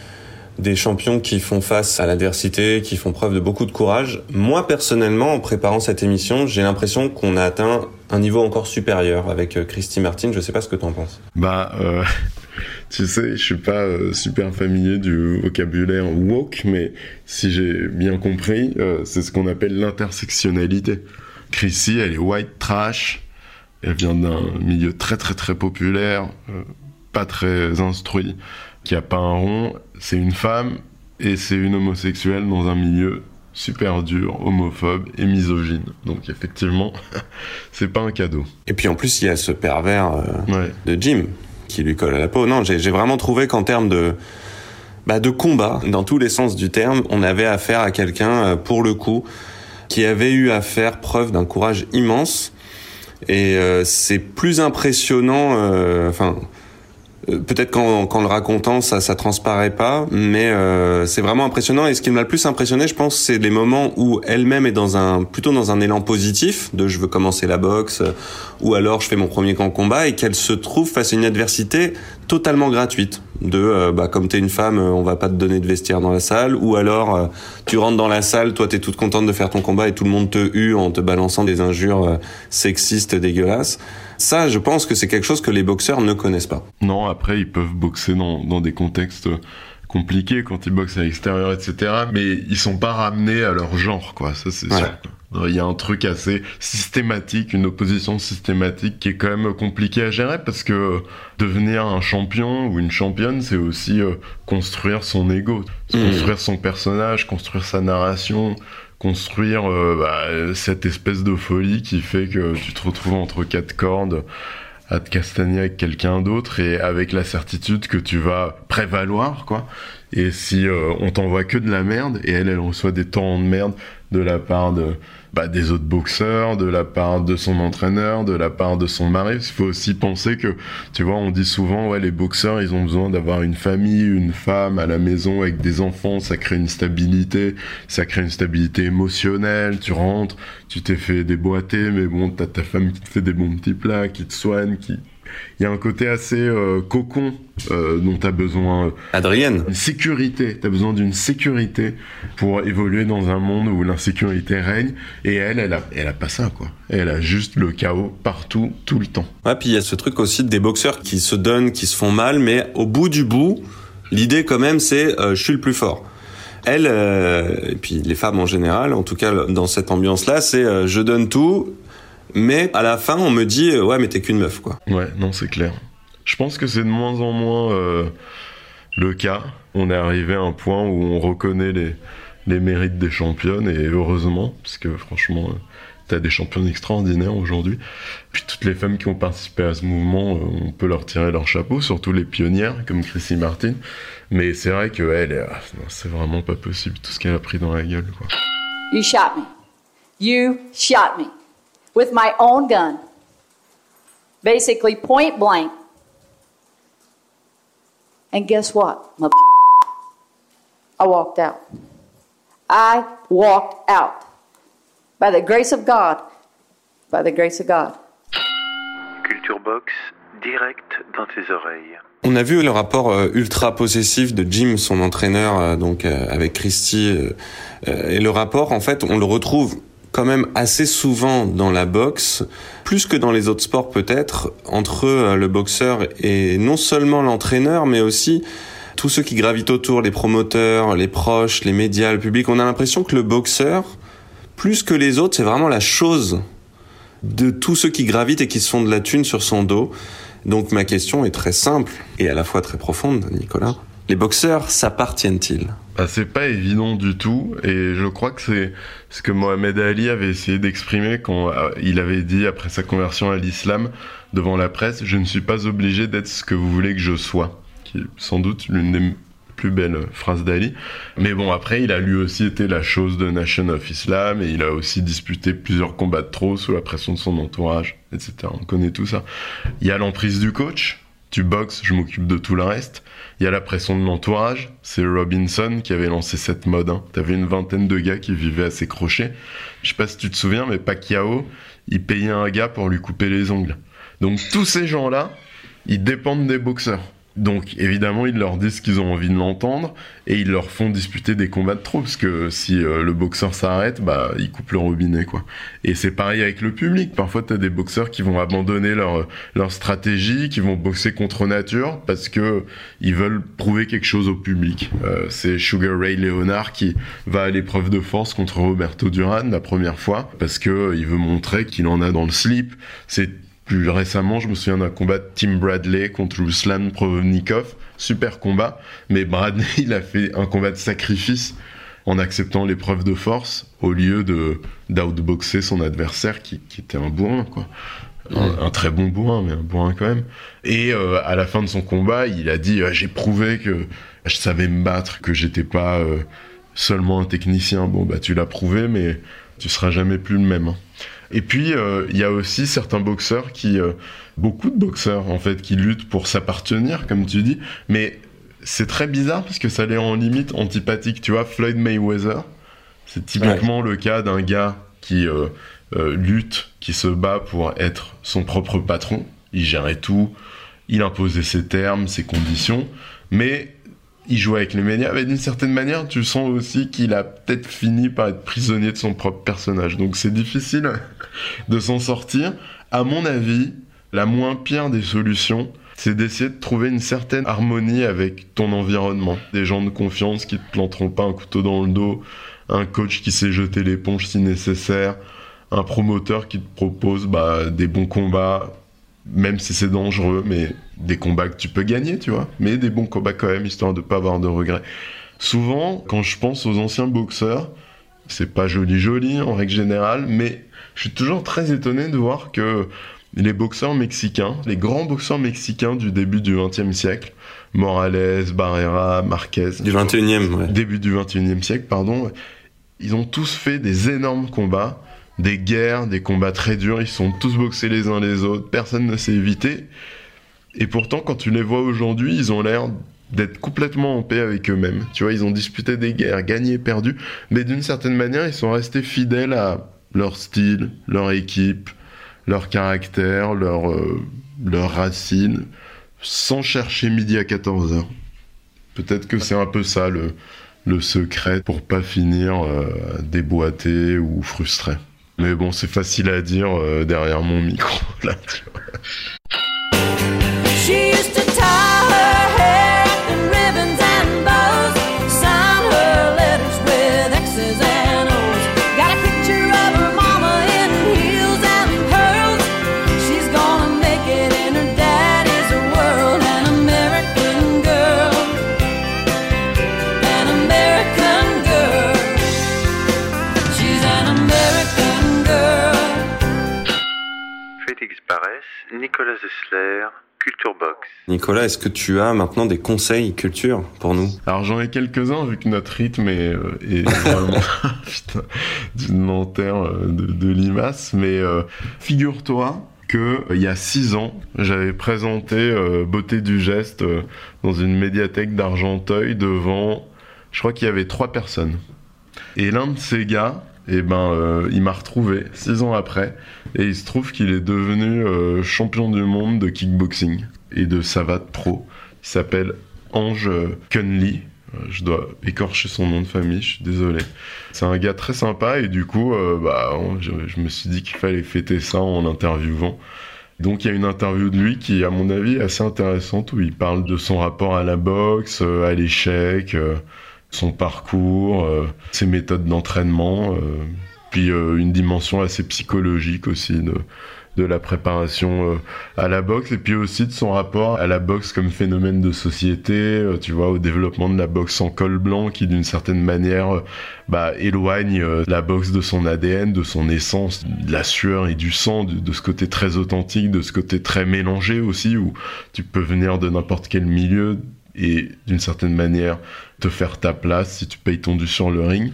des champions qui font face à l'adversité, qui font preuve de beaucoup de courage. Moi, personnellement, en préparant cette émission, j'ai l'impression qu'on a atteint un niveau encore supérieur avec euh, Christy Martin. Je sais pas ce que tu en penses. Bah, euh, tu sais, je suis pas euh, super familier du vocabulaire woke, mais si j'ai bien compris, c'est ce qu'on appelle l'intersectionnalité. Chrissy, elle est white trash, elle vient d'un milieu très très très populaire, pas très instruit, qui a pas un rond, c'est une femme et c'est une homosexuelle dans un milieu super dur, homophobe et misogyne. Donc effectivement, c'est pas un cadeau. Et puis en plus, il y a ce pervers euh, de Jim qui lui colle à la peau. Non, j'ai vraiment trouvé qu'en termes de bah, de combat, dans tous les sens du terme, on avait affaire à quelqu'un, euh, pour le coup, qui avait eu à faire preuve d'un courage immense. Et euh, c'est plus impressionnant, enfin, peut-être qu'en qu'en le racontant, ça ça transparaît pas, mais euh, c'est vraiment impressionnant. Et ce qui m'a le plus impressionné, je pense, c'est les moments où elle-même est dans un plutôt dans un élan positif, de je veux commencer la boxe, euh, ou alors je fais mon premier camp combat, et qu'elle se trouve face à une adversité totalement gratuite. De euh, bah comme t'es une femme, euh, on va pas te donner de vestiaire dans la salle, ou alors euh, tu rentres dans la salle, toi t'es toute contente de faire ton combat et tout le monde te hue en te balançant des injures euh, sexistes dégueulasses. Ça, je pense que c'est quelque chose que les boxeurs ne connaissent pas. Non, après, ils peuvent boxer dans, dans des contextes compliqués quand ils boxent à l'extérieur, etc. Mais ils sont pas ramenés à leur genre, quoi. Ça, c'est Ouais. sûr. Il y a un truc assez systématique, une opposition systématique qui est quand même compliqué à gérer parce que devenir un champion ou une championne, c'est aussi euh, construire son ego, Mhm. construire son personnage, construire sa narration, construire euh, bah, cette espèce de folie qui fait que tu te retrouves entre quatre cordes à te castagner avec quelqu'un d'autre et avec la certitude que tu vas prévaloir, quoi. Et si euh, on t'envoie que de la merde, et elle, elle reçoit des torrents de merde de la part de, bah, des autres boxeurs, de la part de son entraîneur, de la part de son mari. Il faut aussi penser que, tu vois, on dit souvent, ouais, les boxeurs, ils ont besoin d'avoir une famille, une femme à la maison avec des enfants, ça crée une stabilité, ça crée une stabilité émotionnelle, tu rentres, tu t'es fait déboîter, mais bon, t'as ta femme qui te fait des bons petits plats, qui te soigne, qui... Il y a un côté assez euh, cocon euh, dont t'as besoin. euh, Adrienne. Une sécurité. T'as besoin d'une sécurité pour évoluer dans un monde où l'insécurité règne. Et elle, elle a, elle a pas ça, quoi. Elle a juste le chaos partout, tout le temps. Ouais, puis il y a ce truc aussi des boxeurs qui se donnent, qui se font mal, mais au bout du bout, l'idée quand même, c'est euh, je suis le plus fort. Elle, et puis les femmes en général, en tout cas dans cette ambiance-là, c'est je donne tout, mais à la fin on me dit euh, ouais mais t'es qu'une meuf quoi. Ouais, non, c'est clair. Je pense que c'est de moins en moins euh, le cas. On est arrivé à un point où on reconnaît les, les mérites des championnes, et heureusement, parce que franchement, euh, t'as des championnes extraordinaires aujourd'hui. Puis toutes les femmes qui ont participé à ce mouvement, euh, on peut leur tirer leur chapeau, surtout les pionnières, comme Chrissy Martin. Mais c'est vrai que elle, euh, non, c'est vraiment pas possible, tout ce qu'elle a pris dans la gueule, quoi. You shot me. You shot me with my own gun. Basically, point blank. And guess what? I walked out. I walked out. By the grace of God. By the grace of God. Culture Box, direct dans tes oreilles. On a vu le rapport euh, ultra possessif de Jim, son entraîneur, euh, donc euh, avec Christy, et le rapport, en fait, on le retrouve même assez souvent dans la boxe, plus que dans les autres sports peut-être, entre euh, le boxeur et non seulement l'entraîneur, mais aussi tous ceux qui gravitent autour, les promoteurs, les proches, les médias, le public, on a l'impression que le boxeur, plus que les autres, c'est vraiment la chose de tous ceux qui gravitent et qui se font de la thune sur son dos. Donc ma question est très simple et à la fois très profonde, Nicolas. Les boxeurs s'appartiennent-ils bah, c'est pas évident du tout, et je crois que c'est ce que Mohamed Ali avait essayé d'exprimer quand euh, il avait dit après sa conversion à l'islam devant la presse Je ne suis pas obligé d'être ce que vous voulez que je sois, qui est sans doute l'une des plus belles phrases d'Ali. Mais bon, après, il a lui aussi été la chose de Nation of Islam, et il a aussi disputé plusieurs combats de trop sous la pression de son entourage, etc. On connaît tout ça. Il y a l'emprise du coach, tu boxes, je m'occupe de tout le reste. Il y a la pression de l'entourage, c'est Robinson qui avait lancé cette mode. Hein. T'avais une vingtaine de gars qui vivaient à ses crochets. Je sais pas si tu te souviens, mais Pacquiao, il payait un gars pour lui couper les ongles. Donc tous ces gens-là, ils dépendent des boxeurs. Donc évidemment, ils leur disent qu'ils ont envie de l'entendre et ils leur font disputer des combats de trop parce que si euh, le boxeur s'arrête, bah ils coupent le robinet quoi. Et c'est pareil avec le public. Parfois, tu as des boxeurs qui vont abandonner leur leur stratégie, qui vont boxer contre nature parce que ils veulent prouver quelque chose au public. Euh, c'est Sugar Ray Leonard qui va à l'épreuve de force contre Roberto Duran la première fois parce que il veut montrer qu'il en a dans le slip. C'est plus récemment, je me souviens d'un combat de Tim Bradley contre Ruslan Provnikov. Super combat. Mais Bradley, il a fait un combat de sacrifice en acceptant l'épreuve de force au lieu de d'outboxer son adversaire qui, était un bourrin, quoi. Un, très bon bourrin, mais un bourrin quand même. Et euh, à la fin de son combat, il a dit euh, J'ai prouvé que je savais me battre, que j'étais pas euh, seulement un technicien. Bon, bah tu l'as prouvé, mais tu seras jamais plus le même. Hein. Et puis, euh, il y a aussi certains boxeurs qui, euh, beaucoup de boxeurs en fait, qui luttent pour s'appartenir, comme tu dis, mais c'est très bizarre parce que ça les rend limite antipathiques. Tu vois, Floyd Mayweather, c'est typiquement le cas d'un gars qui euh, lutte, qui se bat pour être son propre patron. Il gérait tout, il imposait ses termes, ses conditions, mais il joue avec les médias, mais d'une certaine manière, tu sens aussi qu'il a peut-être fini par être prisonnier de son propre personnage. Donc c'est difficile de s'en sortir. À mon avis, la moins pire des solutions, c'est d'essayer de trouver une certaine harmonie avec ton environnement. Des gens de confiance qui te planteront pas un couteau dans le dos, un coach qui sait jeter l'éponge si nécessaire, un promoteur qui te propose bah, des bons combats, même si c'est dangereux, mais des combats que tu peux gagner, tu vois, mais des bons combats quand même, histoire de pas avoir de regrets. Souvent, quand je pense aux anciens boxeurs, c'est pas joli joli en règle générale, mais je suis toujours très étonné de voir que les boxeurs mexicains, les grands boxeurs mexicains du début du XXe siècle, Morales, Barrera, Marquez, du 21e, début du XXIe siècle, pardon, ils ont tous fait des énormes combats des guerres, des combats très durs, ils sont tous boxés les uns les autres, personne ne s'est évité. Et pourtant, quand tu les vois aujourd'hui, ils ont l'air d'être complètement en paix avec eux-mêmes. Tu vois, ils ont disputé des guerres, gagné, perdu, mais d'une certaine manière, ils sont restés fidèles à leur style, leur équipe, leur caractère, leur, euh, leurs racines, sans chercher midi à 14h. Peut-être que c'est un peu ça le, le secret pour pas finir euh, déboîté ou frustré. Mais bon, c'est facile à dire euh, derrière mon micro. Nicolas, est-ce que tu as maintenant des conseils culture pour nous? Alors j'en ai quelques-uns vu que notre rythme est, euh, vraiment d'une Nanterre euh, de, limaces, mais euh, figure-toi que il y a six ans, j'avais présenté Beauté du geste dans une médiathèque d'Argenteuil devant, je crois qu'il y avait trois personnes. Et l'un de ces gars, et ben euh, il m'a retrouvé six ans après et il se trouve qu'il est devenu euh, champion du monde de kickboxing et de savate pro. Il s'appelle Ange Kunli. Euh, je dois écorcher son nom de famille, je suis désolé. C'est un gars très sympa et du coup, bah, je, me suis dit qu'il fallait fêter ça en l'interviewant. Donc il y a une interview de lui qui, à mon avis, est assez intéressante où il parle de son rapport à la boxe, euh, à l'échec, euh, son parcours, euh, ses méthodes d'entraînement, puis une dimension assez psychologique aussi de la préparation euh, à la boxe et puis aussi de son rapport à la boxe comme phénomène de société, euh, tu vois, au développement de la boxe en col blanc qui d'une certaine manière euh, bah, éloigne la boxe de son ADN, de son essence, de la sueur et du sang, de, de, ce côté très authentique, de ce côté très mélangé aussi où tu peux venir de n'importe quel milieu et d'une certaine manière te faire ta place si tu payes ton dû sur le ring.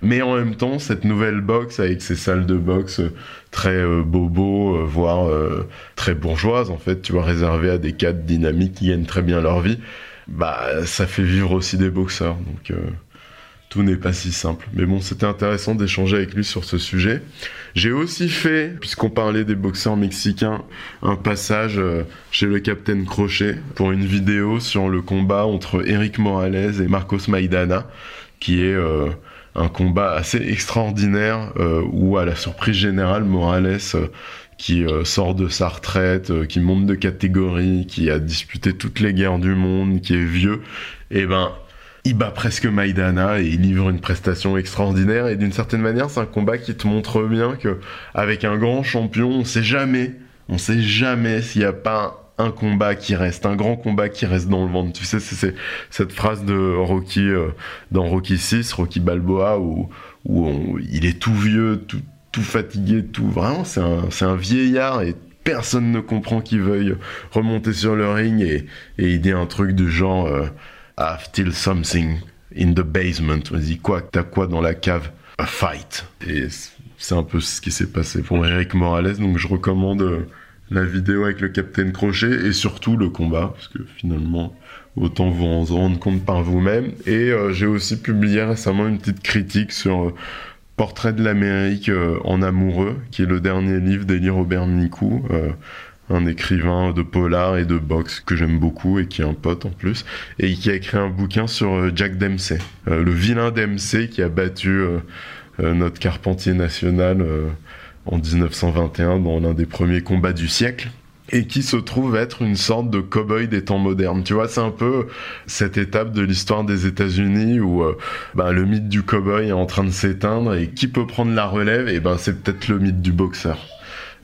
Mais en même temps, cette nouvelle boxe avec ses salles de boxe très euh, bobo, euh, voire euh, très bourgeoises, en fait, tu vois, réservées à des cadres dynamiques qui gagnent très bien leur vie, bah, ça fait vivre aussi des boxeurs. Donc, tout n'est pas si simple. Mais bon, c'était intéressant d'échanger avec lui sur ce sujet. J'ai aussi fait, puisqu'on parlait des boxeurs mexicains, un passage chez le Capitaine Crochet pour une vidéo sur le combat entre Eric Morales et Marcos Maidana, qui est un combat assez extraordinaire euh, où, à la surprise générale, Morales, euh, qui euh, sort de sa retraite, qui monte de catégorie, qui a disputé toutes les guerres du monde, qui est vieux, et eh ben il bat presque Maidana et il livre une prestation extraordinaire. Et d'une certaine manière, c'est un combat qui te montre bien que avec un grand champion, on sait jamais, on sait jamais s'il n'y a pas un combat qui reste, un grand combat qui reste dans le ventre. Tu sais, c'est cette phrase de Rocky, euh, dans Rocky 6, Rocky Balboa, où, il est tout vieux, tout, tout fatigué, tout. Vraiment, c'est un, un, vieillard et personne ne comprend qu'il veuille remonter sur le ring et, et il dit un truc du genre euh, I've still something in the basement. Dit quoi T'as quoi dans la cave? A fight. Et c'est un peu ce qui s'est passé pour Eric Morales, donc je recommande. Euh, la vidéo avec le Capitaine Crochet et surtout le combat, parce que finalement, autant vous en rendre compte par vous-même. Et euh, j'ai aussi publié récemment une petite critique sur euh, Portrait de l'Amérique euh, en amoureux, qui est le dernier livre d'Elie Robert Nicou, un écrivain de polar et de boxe que j'aime beaucoup et qui est un pote en plus, et qui a écrit un bouquin sur Jack Dempsey, le vilain Dempsey qui a battu notre Carpentier national en 1921 dans l'un des premiers combats du siècle et qui se trouve être une sorte de cow-boy des temps modernes. Tu vois, c'est un peu cette étape de l'histoire des États-Unis où euh, ben, le mythe du cow-boy est en train de s'éteindre et qui peut prendre la relève? Et ben, c'est peut-être le mythe du boxeur.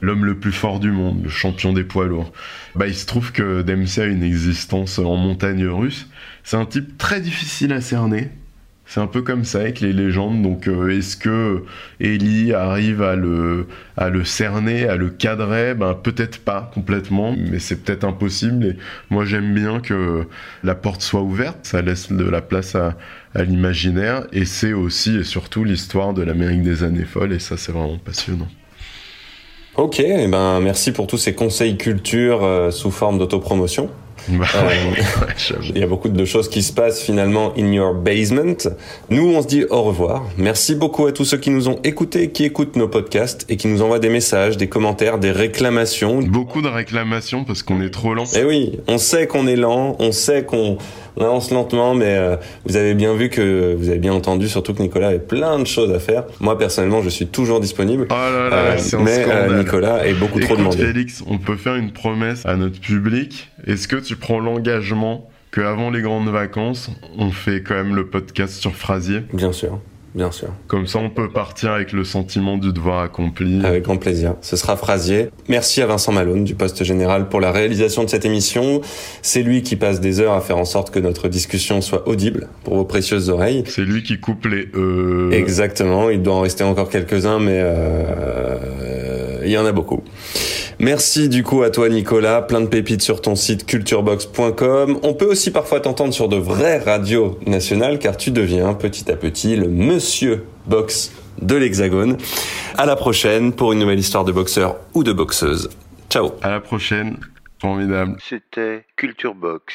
L'homme le plus fort du monde, le champion des poids lourds. Bah, il se trouve que Dempsey a une existence en montagne russe. C'est un type très difficile à cerner, c'est un peu comme ça avec les légendes. Donc, euh, est-ce que Ellie arrive à le, cerner, à le cadrer? Ben, peut-être pas complètement, mais c'est peut-être impossible. Et moi, j'aime bien que la porte soit ouverte. Ça laisse de la place à, l'imaginaire. Et c'est aussi et surtout l'histoire de l'Amérique des années folles. Et ça, c'est vraiment passionnant. Ok, eh ben merci pour tous ces conseils culture euh, sous forme d'autopromotion. Bah euh, il y a beaucoup de choses qui se passent finalement in your basement. Nous, on se dit au revoir. Merci beaucoup à tous ceux qui nous ont écoutés, qui écoutent nos podcasts et qui nous envoient des messages, des commentaires, des réclamations. Beaucoup de réclamations parce qu'on est trop lent. Eh oui, on sait qu'on est lent, on sait qu'on on avance lentement, mais euh, vous avez bien vu que vous avez bien entendu, surtout que Nicolas avait plein de choses à faire. Moi personnellement, je suis toujours disponible. Oh là là, euh, mais euh, Nicolas est beaucoup trop demandé. Félix, on peut faire une promesse à notre public. Est-ce que tu prends l'engagement qu'avant les grandes vacances, on fait quand même le podcast sur Frasier Bien sûr. Bien sûr. Comme ça, on peut partir avec le sentiment du devoir accompli. Avec grand plaisir. Ce sera phrasier. Merci à Vincent Malone du poste général pour la réalisation de cette émission. C'est lui qui passe des heures à faire en sorte que notre discussion soit audible pour vos précieuses oreilles. C'est lui qui coupe les euh... Exactement. Il doit en rester encore quelques-uns, mais euh... il y en a beaucoup. Merci du coup à toi Nicolas, plein de pépites sur ton site culturebox.com. On peut aussi parfois t'entendre sur de vraies radios nationales car tu deviens petit à petit le monsieur box de l'Hexagone. À la prochaine pour une nouvelle histoire de boxeur ou de boxeuse. Ciao. À la prochaine. Formidable. C'était Culture Box.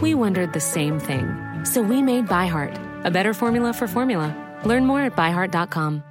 We wondered the same thing. So we made ByHeart, a better formula for formula. Learn more at byheart.com.